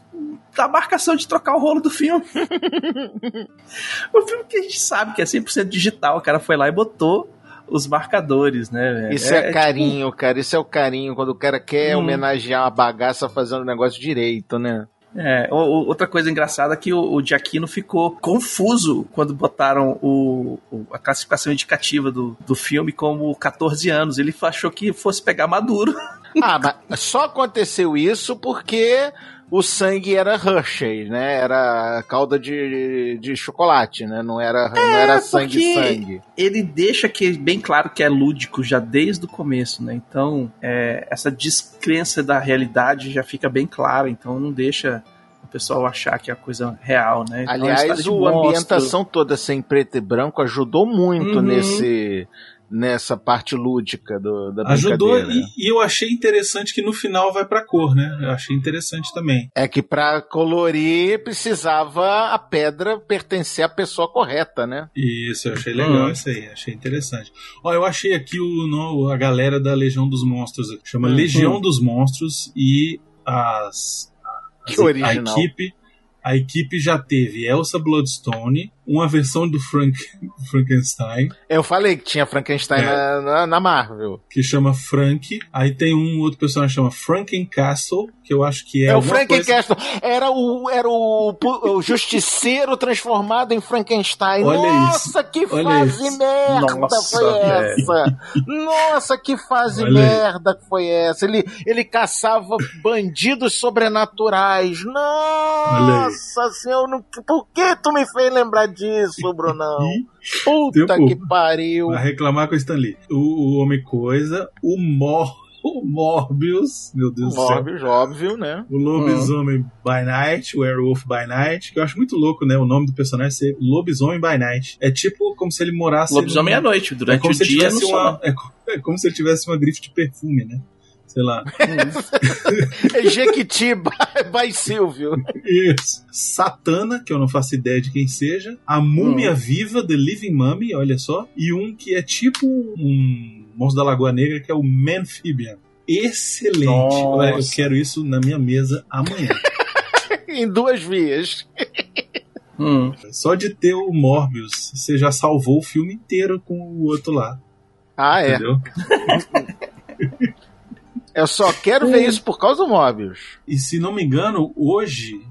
A marcação de trocar o rolo do filme. [laughs] o filme que a gente sabe que é 100% digital. O cara foi lá e botou os marcadores, né, velho? Isso é, tipo, carinho, cara. Isso é o carinho quando o cara quer Hum. homenagear uma bagaça fazendo o negócio direito, né? É, outra coisa engraçada é que o, o Giacchino ficou confuso quando botaram o, o- a classificação indicativa do, do filme como 14 anos. Ele achou que fosse pegar maduro. Ah, mas só aconteceu isso porque o sangue era Hershey, né? Era calda de, de chocolate, né? Não era, não era sangue É, sangue. Ele deixa que bem claro que é lúdico já desde o começo, né? Então, é, essa descrença da realidade já fica bem clara. Então, não deixa o pessoal achar que é a coisa real, né? Então, a história Aliás, de o monstro- ambientação toda sem preto e branco ajudou muito Uhum. nesse nessa parte lúdica do, da Ajudou brincadeira. e, e eu achei interessante que no final vai pra cor, né? Eu achei interessante também. É que pra colorir precisava a pedra pertencer à pessoa correta, né? Isso, eu achei legal isso aí, achei interessante. Ó, eu achei aqui o, no- a galera da Legião dos Monstros, chama Hum, Legião dos Monstros e as, Que as- original. a equipe a equipe já teve Elsa Bloodstone, uma versão do Frank, Frankenstein, Eu falei que tinha Frankenstein É. na, na, na Marvel. que chama Frank. Aí tem um outro personagem que chama Frankencastle, que eu acho que é, É, o alguma coisa- Frankencastle. Era, o, era o, o justiceiro transformado em Frankenstein. Olha Nossa, que Olha fase isso. merda Nossa, foi velho. essa? Nossa, que fase Olha aí. merda que foi essa? Ele, ele caçava bandidos sobrenaturais. Nossa senhora, não- por que tu me fez lembrar disso, Brunão? [laughs] Puta Tempo. que pariu. Vai reclamar com o Stanley. O, o Homem Coisa, o Mor... [laughs] O Morbius, meu Deus do céu. Morbius, óbvio, né? O Lobisomem by Night, o Werewolf by Night, que eu acho muito louco, né? O nome do personagem ser Lobisomem by Night. É tipo como se ele morasse. Lobisomem num- à noite, É durante como o dia uma. É, é como se ele tivesse uma grife de perfume, né? Sei lá. É Jequiti by, by Silvio. Isso. Satana, que eu não faço ideia de quem seja. A Múmia Viva, The Living Mummy, olha só. E um que é tipo um monstro da Lagoa Negra, que é o Manfibian. Excelente. Nossa. Eu quero isso na minha mesa amanhã. [laughs] em duas vias. Hum. Só de ter o Morbius, você já salvou o filme inteiro com o outro lá. Ah, é. Entendeu? [laughs] Eu só quero ver isso por causa do Mobius. E se não me engano, hoje,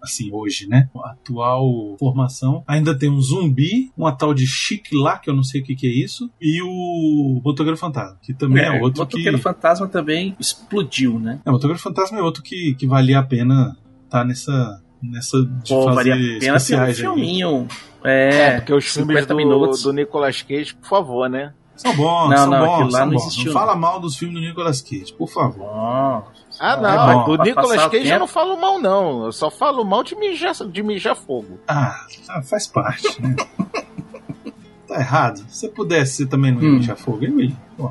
assim, hoje, né? A atual formação ainda tem um zumbi, uma tal de Chique lá, que eu não sei o que, que é isso, e o Motoqueiro Fantasma, que também é, É, o outro que. Motoqueiro Fantasma também explodiu, né? É, o Motoqueiro Fantasma é outro que, que valia a pena estar nessa. nessa de Pô, fazer valia a pena ter um filminho. É, porque os filmes 50 do, minutos. do Nicolas Cage, por favor, né? São bons, Não, são não, bons. são não bons. existiu, Não fala mal dos filmes do Nicolas Cage, por favor. Nossa. Ah, É não. do pra Nicolas o Cage eu não falo mal, não. Eu só falo mal de mijar, de mijar fogo. Ah, ah, faz parte, né? [laughs] tá errado. Se eu pudesse, você também não ia Hum. deixar fogo, ia. Pô.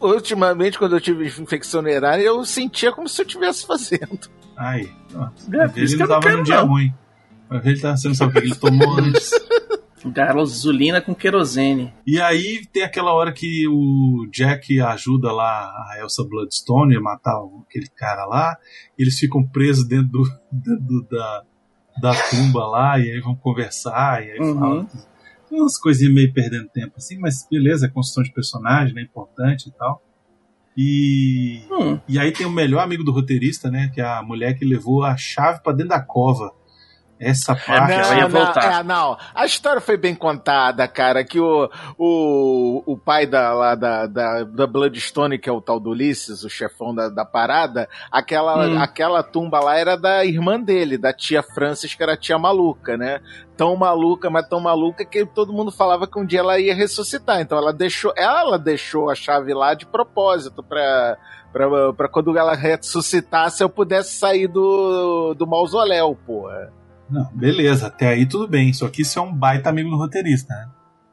Ultimamente, quando eu tive infecção urinária, eu sentia como se eu estivesse fazendo. Aí, pronto. É, ver, isso ele tava num dia não. ruim. Vai ver, ele tá, você não sabe o que ele tomou antes. [laughs] Gasolina com querosene. E aí tem aquela hora que o Jack ajuda lá a Elsa Bloodstone a matar aquele cara lá. Eles ficam presos dentro, do, dentro da, da tumba lá e aí vão conversar e aí Uhum. falam. Umas coisinhas meio perdendo tempo assim, mas beleza, construção de personagem, né? Importante e tal. E, Hum. e aí tem o melhor amigo do roteirista, né? Que é a mulher que levou a chave pra dentro da cova. Essa parte. não, ia voltar. é, não. A história foi bem contada, cara. Que o, o, o pai da, lá da, da, da Bloodstone, que é o tal do Ulisses, o chefão da, da parada, aquela, Hum. aquela tumba lá era da irmã dele, da tia Francis, que era a tia maluca, né? Tão maluca, mas tão maluca que todo mundo falava que um dia ela ia ressuscitar. Então ela deixou, ela deixou a chave lá de propósito pra. Pra, pra quando ela ressuscitasse, eu pudesse sair do, do mausoléu, porra. Não, beleza, até aí tudo bem. Só que isso é um baita amigo do roteirista, né?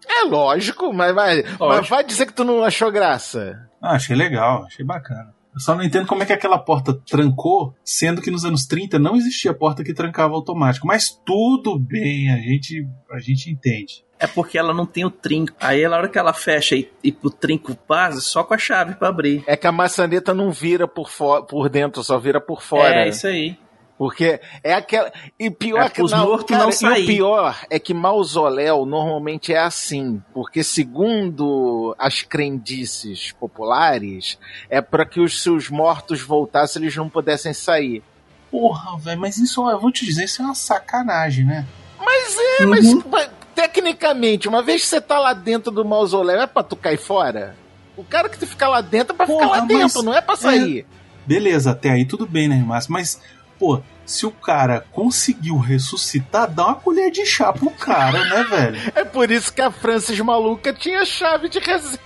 É lógico, mas vai, Lógico. mas vai dizer que tu não achou graça. Ah, achei legal, achei bacana. Eu só não entendo como é que aquela porta trancou, sendo que nos anos 30 não existia porta que trancava automático. Mas tudo bem, a gente, a gente entende. É porque ela não tem o trinco. Aí na hora que ela fecha e, e pro trinco base, só com a chave pra abrir. É que a maçaneta não vira por, por dentro, só vira por fora. É, isso aí. Porque é aquela. E pior É que mortos não e sair. o pior é que mausoléu normalmente é assim. Porque, segundo as crendices populares, é para que os seus mortos voltassem eles não pudessem sair. Porra, velho, mas isso, eu vou te dizer, isso é uma sacanagem, né? Mas é, mas, mas tecnicamente, uma vez que você tá lá dentro do mausoléu, é pra tu cair fora? O cara que tu fica lá dentro é pra Porra, ficar lá dentro, não é pra sair. Beleza, até aí tudo bem, né, Márcio? Mas, pô, se o cara conseguiu ressuscitar, dá uma colher de chá pro cara, né, velho? [laughs] É por isso que a Francis maluca tinha chave de reserva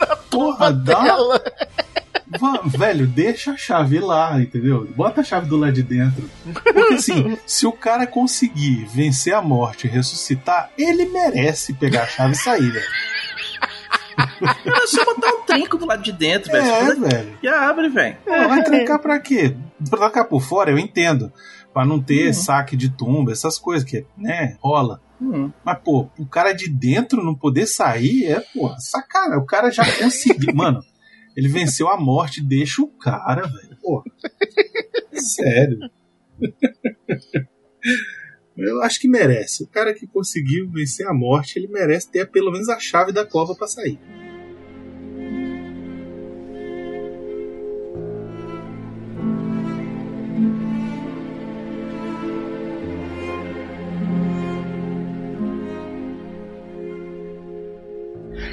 na Porra, dá dela. Velho, deixa a chave lá, entendeu? Bota a chave do lado de dentro. Porque assim, [laughs] se o cara conseguir vencer a morte e ressuscitar, ele merece pegar a chave e sair, velho. [laughs] É só botar um trinco do lado de dentro, velho. É, velho. E abre, velho. Pô, vai trancar pra quê? Pra trancar por fora, eu entendo. Pra não ter saque de tumba, essas coisas que, né, rola. Hum. Mas, pô, o cara de dentro não poder sair é, pô, sacanagem. O cara já conseguiu. [laughs] Mano, ele venceu a morte, deixa o cara, velho. Pô. [laughs] Sério. Eu acho que merece. O cara que conseguiu vencer a morte, ele merece ter pelo menos a chave da cova pra sair.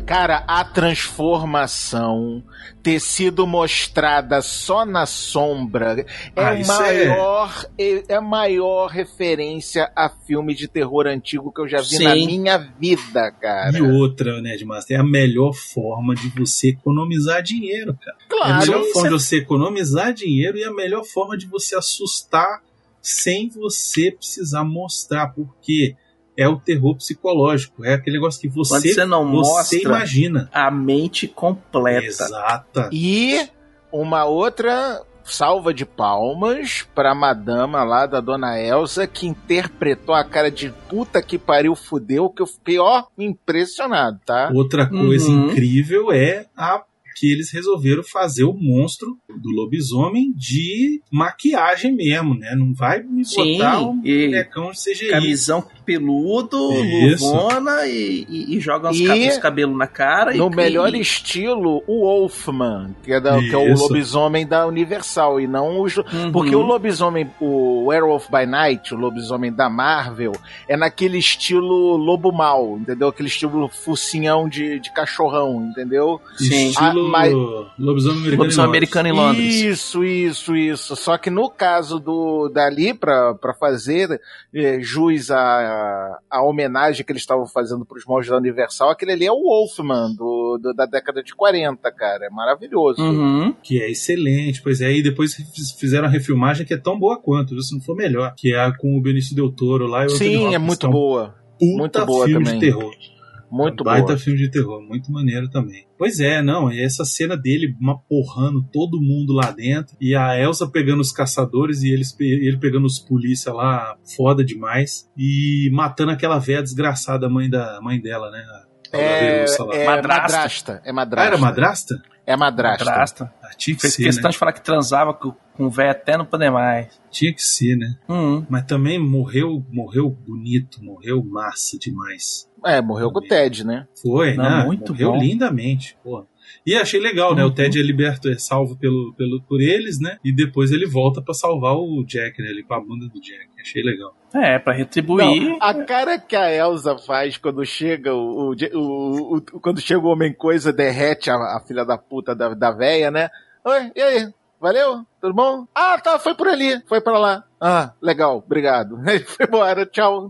Cara, a transformação ter sido mostrada só na sombra é Ah, a isso é- maior é... é a maior referência a filme de terror antigo que eu já vi na Sim. minha vida, cara. E outra, né, Master, é a melhor forma de você economizar dinheiro, cara. é a Claro, melhor isso forma é- de você economizar dinheiro e a melhor forma de você assustar sem você precisar mostrar, porque é o terror psicológico, é aquele negócio que você, Quando você não você mostra imagina. a mente completa. Exata. E uma outra salva de palmas pra madama lá da dona Elsa, que interpretou a cara de puta que pariu, fudeu, que eu fiquei, ó, impressionado, tá? Outra coisa Uhum. incrível é a que eles resolveram fazer o monstro do lobisomem de maquiagem mesmo, né? Não vai me Sim, botar um e bonecão de CGI. Camisão peludo, Isso. luvona e, e, e joga uns E- cab- uns cabelos na cara. No e, melhor e, estilo, o Wolfman, que é, da- que é o lobisomem da Universal, e não os. Uhum. Porque o lobisomem, o Werewolf by Night, o lobisomem da Marvel, é naquele estilo lobo mal, entendeu? Aquele estilo focinhão de, de cachorrão, entendeu? Sim. Estilo Ah, mas- lobisomem americano. Lobisomem em Londres. americano em Londres. Isso, isso, isso. Só que no caso do dali, pra, pra fazer eh, jus à, à homenagem que eles estavam fazendo pros monstros da Universal, aquele ali é o Wolfman, do, do- da década de 40, cara. É maravilhoso. Uhum. Que é excelente, pois é. E depois fiz- fizeram a refilmagem que é tão boa quanto, viu? se não for melhor. Que é a com o Benício Del Toro lá. e o Anthony Sim, é muito um boa. puta muito boa filme também. de terror. Muito Baita boa. filme de terror, muito maneiro também. Pois é, não, e essa cena dele uma porrando todo mundo lá dentro e a Elsa pegando os caçadores e eles, ele pegando os polícia lá, foda demais, e matando aquela velha desgraçada mãe da mãe dela, né? É, é Madrasta. madrasta. É Ah, madrasta. era madrasta? É madrasta. Madrasta. Ah, tinha que Fez ser, questão né? de falar que transava com, com o velho até não poder mais. Tinha que ser, né? Uhum. Mas também morreu, morreu bonito, morreu massa demais. É, morreu com o Ted, né? Foi, Não, né? muito Morreu bom. lindamente, pô. E achei legal, né? O Uhum. Ted é liberto, é salvo pelo, pelo, por eles, né? E depois ele volta pra salvar o Jack, né? Ele com a bunda do Jack. Achei legal. É, pra retribuir. Não, a cara que a Elsa faz quando chega o, o, o- o- quando chega o homem coisa derrete a, a filha da puta da, da véia, né? Oi, e aí? Valeu? Tudo bom? Ah, tá, foi por ali, foi pra lá. Ah, legal, obrigado. [laughs] Ele foi embora, tchau.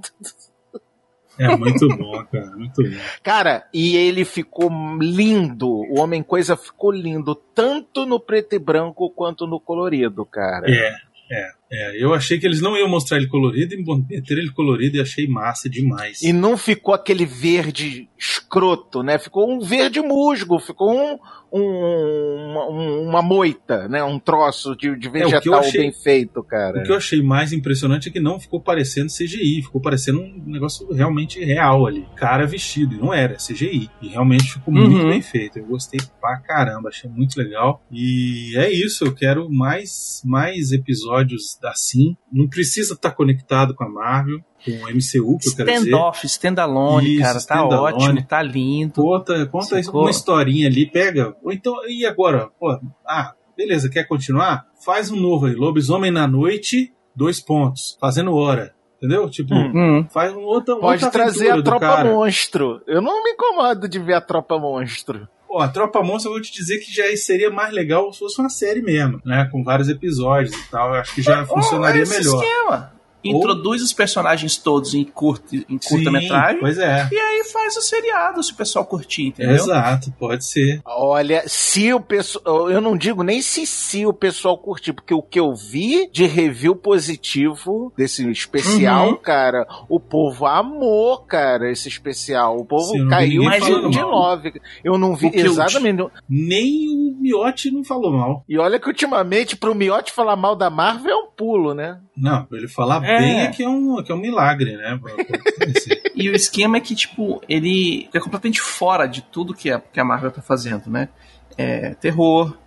É muito bom, cara. Muito bom. Cara, e ele ficou lindo. O Homem Coisa ficou lindo, tanto no preto e branco quanto no colorido, cara. É, é, é. Eu achei que eles não iam mostrar ele colorido e meter ele colorido e achei massa demais. E não ficou aquele verde escroto, né? Ficou um verde musgo, ficou um, um- uma, um- uma moita, né? Um troço de, de É, o que eu vegetal achei- bem feito, cara. O que eu achei mais impressionante é que não ficou parecendo CGI, ficou parecendo um negócio realmente real ali. Cara vestido, e não era, é CGI. E realmente ficou muito Uhum. bem feito. Eu gostei pra caramba, achei muito legal. E é isso, eu quero mais, mais episódios assim. Não precisa estar conectado com a Marvel, com o MCU, que eu quero dizer. Stand-off, stand-alone, Isso, cara. Tá stand-alone. ótimo, tá lindo. Conta, conta Sacou? uma historinha ali, pega. Ou então, e agora? Pô, ah, beleza, quer continuar? Faz um novo aí. Lobisomem na noite, dois pontos. Fazendo hora. Entendeu? Tipo, Hum. faz um outra Pode outra trazer a tropa cara. monstro. Eu não me incomodo de ver a tropa monstro. Pô, a Tropa Monstro, eu vou te dizer que já seria mais legal se fosse uma série mesmo, né? Com vários episódios e tal. Eu acho que já funcionaria Ó, esse melhor. esquema. Introduz os personagens todos em, curta, em curta-metragem. Pois é. E aí faz o seriado, se o pessoal curtir, entendeu? Exato, pode ser. Olha, se o pessoal. Eu não digo nem se se o pessoal curtir, porque o que eu vi de review positivo desse especial, Uhum. cara, o povo amou, cara, esse especial. O povo Sim, caiu de, de mal. nove. Eu não vi que eu- exatamente. Nem o Miotti não falou mal. E olha que ultimamente pro Miotti falar mal da Marvel é um pulo, né? Não, pra ele falar É. bem é que é um, que é um milagre, né? [laughs] E o esquema é que, tipo, ele é completamente fora de tudo que a, que a Marvel tá fazendo, né? É terror,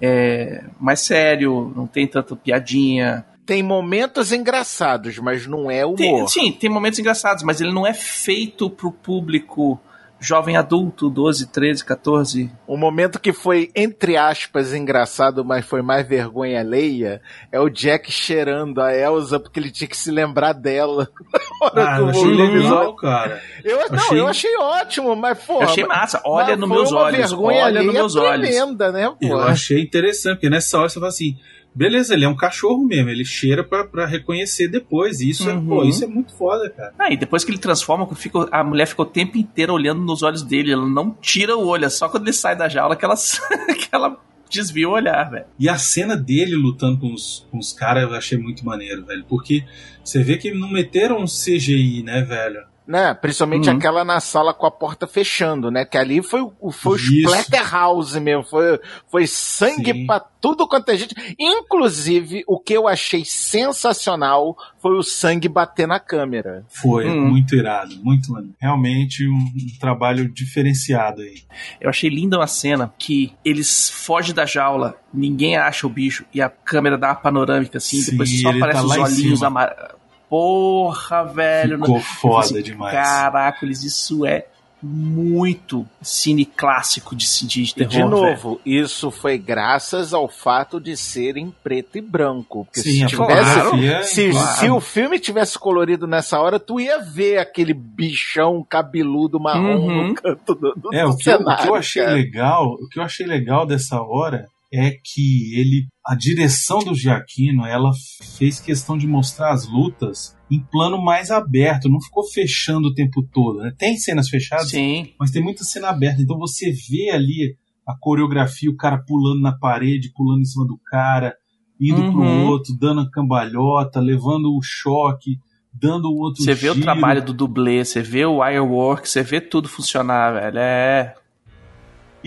é mais sério, não tem tanta piadinha. Tem momentos engraçados, mas não é humor. Tem- sim, tem momentos engraçados, mas ele não é feito pro público jovem adulto, 12, 13, 14. O momento que foi, entre aspas, engraçado, mas foi mais vergonha alheia, é o Jack cheirando a Elsa porque ele tinha que se lembrar dela. [laughs] Na hora Ah, eu o achei legal, cara. Eu, não, Achei- eu achei ótimo, mas porra. Eu achei massa. Olha nos meus olhos. vergonha Olha nos alheia meus olhos. tremenda, né, Eu pô? achei interessante, porque nessa hora você fala assim, beleza, ele é um cachorro mesmo, ele cheira pra, pra reconhecer depois. E isso, é, Uhum. pô, isso é muito foda, cara. Ah, e depois que ele transforma, fica- a mulher ficou o tempo inteiro olhando nos olhos dele. Ela não tira o olho, é só quando ele sai da jaula que ela, [laughs] que ela desvia o olhar, velho. E a cena dele lutando com os, com os caras eu achei muito maneiro, velho. Porque você vê que não meteram um CGI, né, velho? Né? Principalmente Uhum. aquela na sala com a porta fechando, né? Que ali foi, o- foi o. Splatterhouse mesmo. Foi, foi sangue Sim. pra tudo quanto é gente. Inclusive, o que eu achei sensacional foi o sangue bater na câmera. Foi, Hum. muito irado, muito mano. Realmente um, um trabalho diferenciado aí. Eu achei linda uma cena que eles fogem da jaula, ninguém acha o bicho e a câmera dá uma panorâmica assim, Sim, depois só aparece tá os olhinhos amarelos. Porra, velho. Ficou Eu foda assim, demais. Caracoles, isso é muito cine clássico de, de E terror. de velho. novo, isso foi graças ao fato de ser em preto e branco. Porque Sim, se a tivesse. fotografia, Se, claro. se o filme tivesse colorido nessa hora, tu ia ver aquele bichão cabeludo marrom Uhum. no canto do, do É, o que, eu- o que eu cenário, achei cara. legal, o que eu achei legal dessa hora é que ele, a direção do Giacchino, ela fez questão de mostrar as lutas em plano mais aberto, não ficou fechando o tempo todo. Né? Tem cenas fechadas, Sim. mas tem muita cena aberta, então você vê ali a coreografia, o cara pulando na parede, pulando em cima do cara, indo Uhum. pro outro, dando a cambalhota, levando o choque, dando o outro Você vê o giro. trabalho do dublê, você vê o wirework, você vê tudo funcionar, velho. É.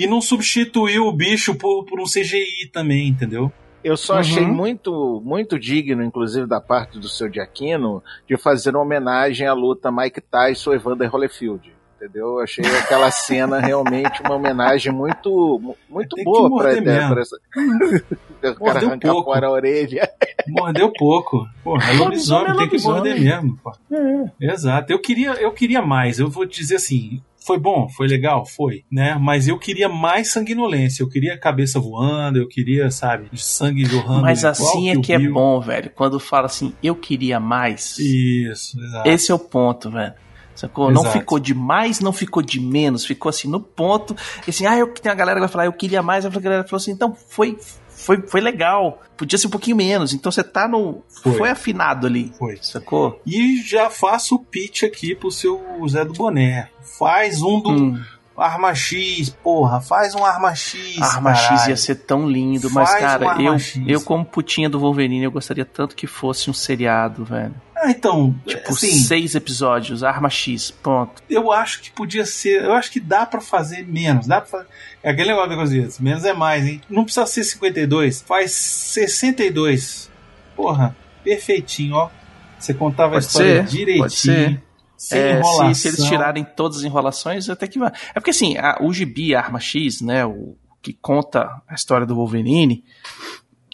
E não substituiu o bicho por, por um CGI também, entendeu? Eu só Uhum. achei muito, muito digno, inclusive da parte do seu Giacchino, de fazer uma homenagem à luta Mike Tyson e Evander Holyfield. Entendeu? Eu achei aquela [laughs] cena realmente uma homenagem muito, mu- muito Tem boa pra essa... [laughs] o cara arrancar pouco. fora a orelha. Mordeu pouco. Porra, é lobisomem, tem que morder mesmo. pô. Exato. Eu queria, eu queria mais. Eu vou te dizer assim. Foi bom, foi legal, foi, né? Mas eu queria mais sanguinolência. Eu queria cabeça voando, eu queria, sabe, sangue jorrando. Mas assim é que é Bill. bom, velho. Quando fala assim, eu queria mais. Isso, exato. Esse é o ponto, velho. Sacou? Exato. Não ficou de mais, não ficou de menos, ficou assim no ponto. E assim, ah, eu, tem a galera que vai falar, eu queria mais, a galera falou assim, então foi, foi, foi legal. Podia ser um pouquinho menos. Então você tá no. Foi. Foi, afinado ali. Foi. Sacou? E já faço o pitch aqui pro seu Zé do Boné. Faz um do Hum, Arma X, porra, faz um Arma X. Arma X caralho. ia ser tão lindo, mas Faz um cara, Arma eu, X. eu como putinha do Wolverine, eu gostaria tanto que fosse um seriado, velho. Ah, então, Tipo, assim, seis episódios, Arma X, pronto. eu acho que podia ser. Eu acho que dá pra fazer menos. Dá pra fazer. É aquele negócio da coisa menos é mais, hein? Não precisa ser 52, faz 62. Porra, perfeitinho, ó. Você contava a Pode história ser, direitinho. pode ser. Sem É, se, se eles tirarem todas as enrolações, até que vai. É porque assim, a, o Gibi a Arma X, né, o que conta a história do Wolverine,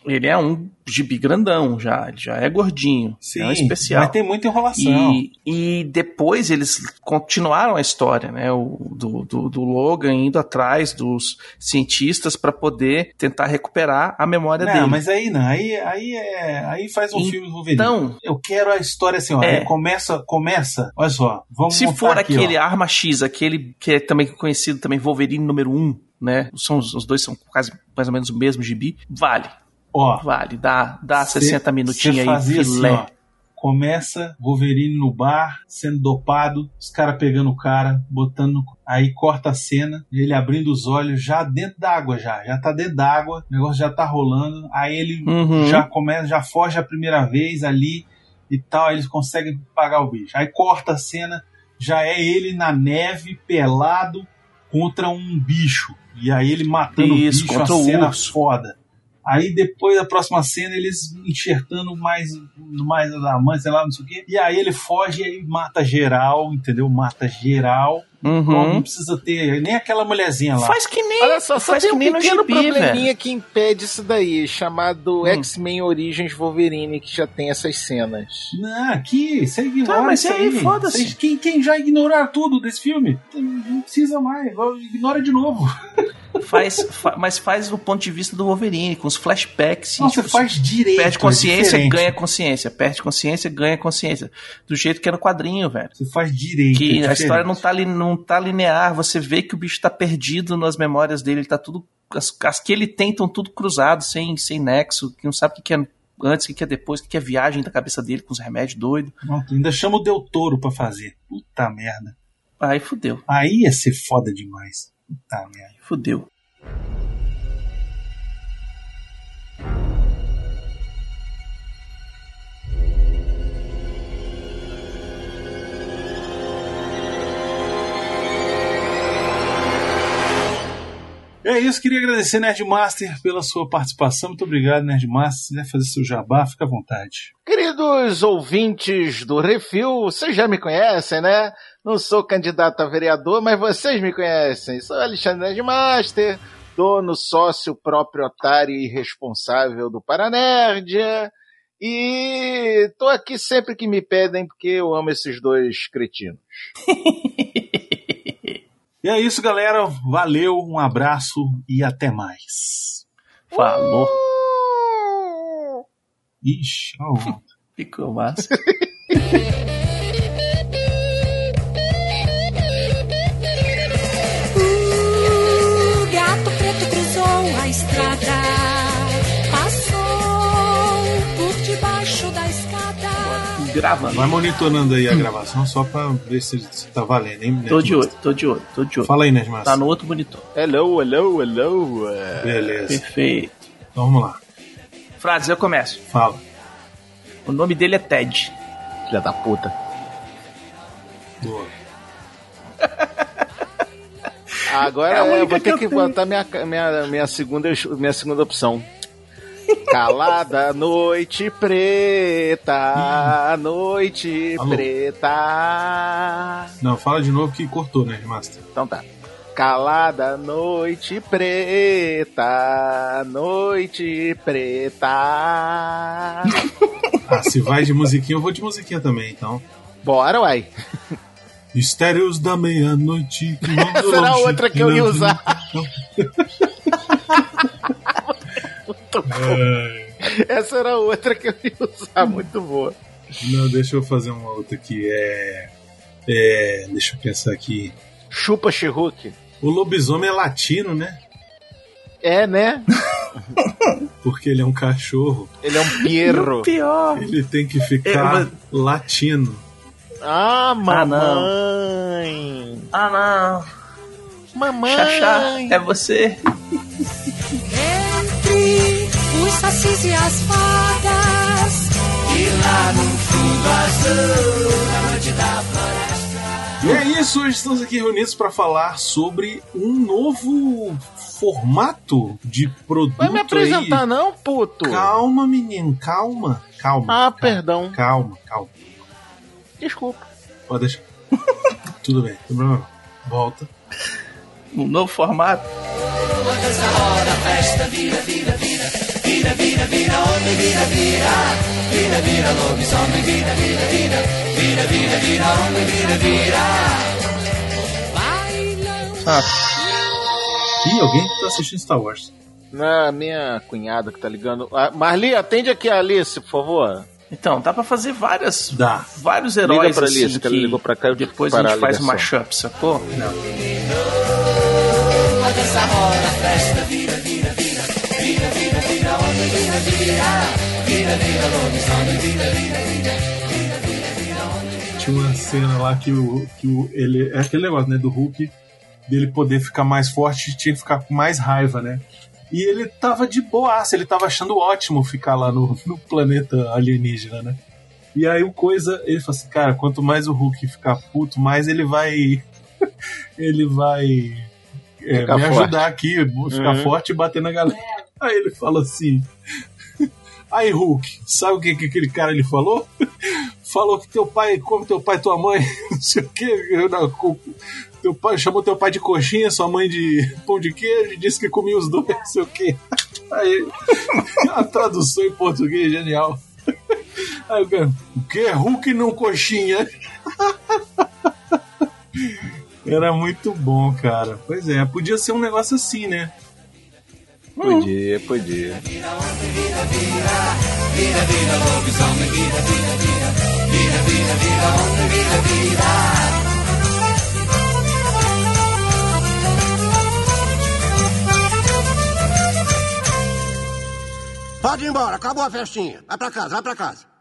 ele é um gibi grandão já, ele já é gordinho, Sim, é um especial. mas tem muita enrolação. E, e depois eles continuaram a história, né? O, do, do, do Logan indo atrás dos cientistas para poder tentar recuperar a memória Não, dele. mas aí não, aí, aí, é, aí faz um filme do Wolverine. Então, Eu quero a história assim, ó. É. Começa, começa. Olha só, vamos se for aqui, aquele ó. Arma X, aquele que é também conhecido também Wolverine número 1, né? São, os os dois são quase mais ou menos o mesmo gibi. Vale, Ó, vale. Dá, dá Cê- 60 minutinhos aí, fazia filé. Assim, ó, começa Wolverine no bar, sendo dopado, os caras pegando o cara, botando. Aí corta a cena, ele abrindo os olhos, já dentro d'água, já. Já tá dentro d'água, o negócio já tá rolando. Aí ele Uhum. já começa, já foge a primeira vez ali e tal. Aí eles conseguem pagar o bicho. Aí corta a cena, já é ele na neve, pelado, contra um bicho. E aí ele matando Isso, o bicho, contra a cena urso. foda. Aí depois da próxima cena, eles enxertando mais, mais as amantes, sei lá, não sei o quê. E aí ele foge e mata geral, entendeu? Mata geral. Uhum. Não precisa ter nem aquela mulherzinha lá. Faz que nem. Olha só, só faz tem que um nem no pequeno gibi, probleminha velho. que impede isso daí, chamado Hum. X-Men Origins Wolverine, que já tem essas cenas. Não, aqui, você ignora Tá, mas isso aí, aí. foda-se. Quem, quem já ignorar tudo desse filme, não precisa mais. Ignora de novo. Faz, fa- mas faz do ponto de vista do Wolverine, com os flashbacks. Não, você tipo, faz direito. Perde é consciência, diferente. ganha consciência. Perde consciência, ganha consciência. Do jeito que é no quadrinho, velho. Você faz direito. Que é a história não tá, li- não tá linear. Você vê que o bicho tá perdido nas memórias dele. Ele tá tudo. As, as que ele tem estão tudo cruzado, sem, sem nexo. Que não sabe o que, é antes, o que, é depois, o que, é viagem da cabeça dele com os remédios doidos. Ainda chama o Del Toro pra fazer. Puta merda. Aí fudeu. Aí ia ser foda demais. Puta merda. Fudeu. É isso, queria agradecer, Nerdmaster, pela sua participação. Muito obrigado, Nerdmaster. Se quiser fazer seu jabá, fica à vontade. Queridos ouvintes do Refil, vocês já me conhecem, né? Não sou candidato a vereador, mas vocês me conhecem. Sou Alexandre Nerdmaster, dono, sócio, proprietário e responsável do Paranerdia. E tô aqui sempre que me pedem, porque eu amo esses dois cretinos. [laughs] E é isso, galera. Valeu, um abraço e até mais. Falou. Ixi, ó. [laughs] Ficou massa. [laughs] O gato preto cruzou a estrada, Gravando. Vai monitorando aí a gravação só pra ver se, se tá valendo, hein? Tô de olho, tô de olho, tô de olho. Fala aí, Nerdmaster. Tá no outro monitor. Hello, hello, hello. é. Beleza. Perfeito. Então vamos lá. Frases, eu começo. Fala. O nome dele é Ted. Filha da puta. Boa. Agora É eu vou ter eu que tenho. botar minha, minha, minha, segunda, minha segunda opção. Calada noite preta, noite Alô? preta. Não, fala de novo que cortou, Nerdmaster. Então tá. Calada noite preta, noite preta. [laughs] Ah, se vai de musiquinha, eu vou de musiquinha também, então. Bora, uai. Mistérios da meia-noite. era a longe, outra que eu ia não- [laughs] É, Essa era a outra que eu ia usar, muito boa. não, deixa eu fazer uma outra aqui. É. É. Deixa eu pensar aqui. Chupa Chihuk. O lobisomem é latino, né? É, né? [laughs] Porque ele é um cachorro. Ele é um pierro. Pior. Ele tem que ficar É, latino. Ah, Ah, mamãe. Ah, não. Mamãe. Xaxá, é você. [laughs] Os sacis e as fadas, e lá no fundo azul, na noite da floresta. E é isso, hoje estamos aqui reunidos para falar sobre um novo formato de produto. Vai me apresentar, aí. não, puto? Calma, menino, calma. Calma. Ah, calma, perdão. Calma, calma. Desculpa. Pode deixar. [laughs] Tudo bem, não tem problema não. Volta. Um novo formato. Ah, Ih, alguém tá assistindo Star Wars. Na minha cunhada que tá ligando. Ah, Marli, atende aqui a Alice, por favor. então, dá pra fazer várias, Dá. vários Liga heróis pra assim Alice, que ela ligou pra cá e eu que depois a gente a faz ligação. mashup, sacou? Tinha uma cena lá que o. Que o ele, é aquele negócio, né? Do Hulk dele poder ficar mais forte tinha que ficar com mais raiva, né? E ele tava de boaça, ele tava achando ótimo ficar lá no, [laughs] no planeta alienígena, né? E aí o coisa, ele falou assim, cara, quanto mais o Hulk ficar puto, mais ele vai. [laughs] ele vai é, me forte. ajudar aqui, ficar Uhum. forte e bater na galera. Aí ele fala assim. Aí, Hulk, sabe o que, que aquele cara ele falou? [laughs] Falou que teu pai come teu pai e tua mãe, [laughs] não sei o que. Teu pai chamou teu pai de coxinha, sua mãe de [laughs] pão de queijo, e disse que comia os dois, não sei o que. Aí, a tradução em português é genial. Aí o cara, o que? Hulk não coxinha? Era muito bom, cara. Pois é, podia ser um negócio assim, né? Podia, podia. Pode ir embora, acabou a festinha. Vai pra casa, vai pra casa.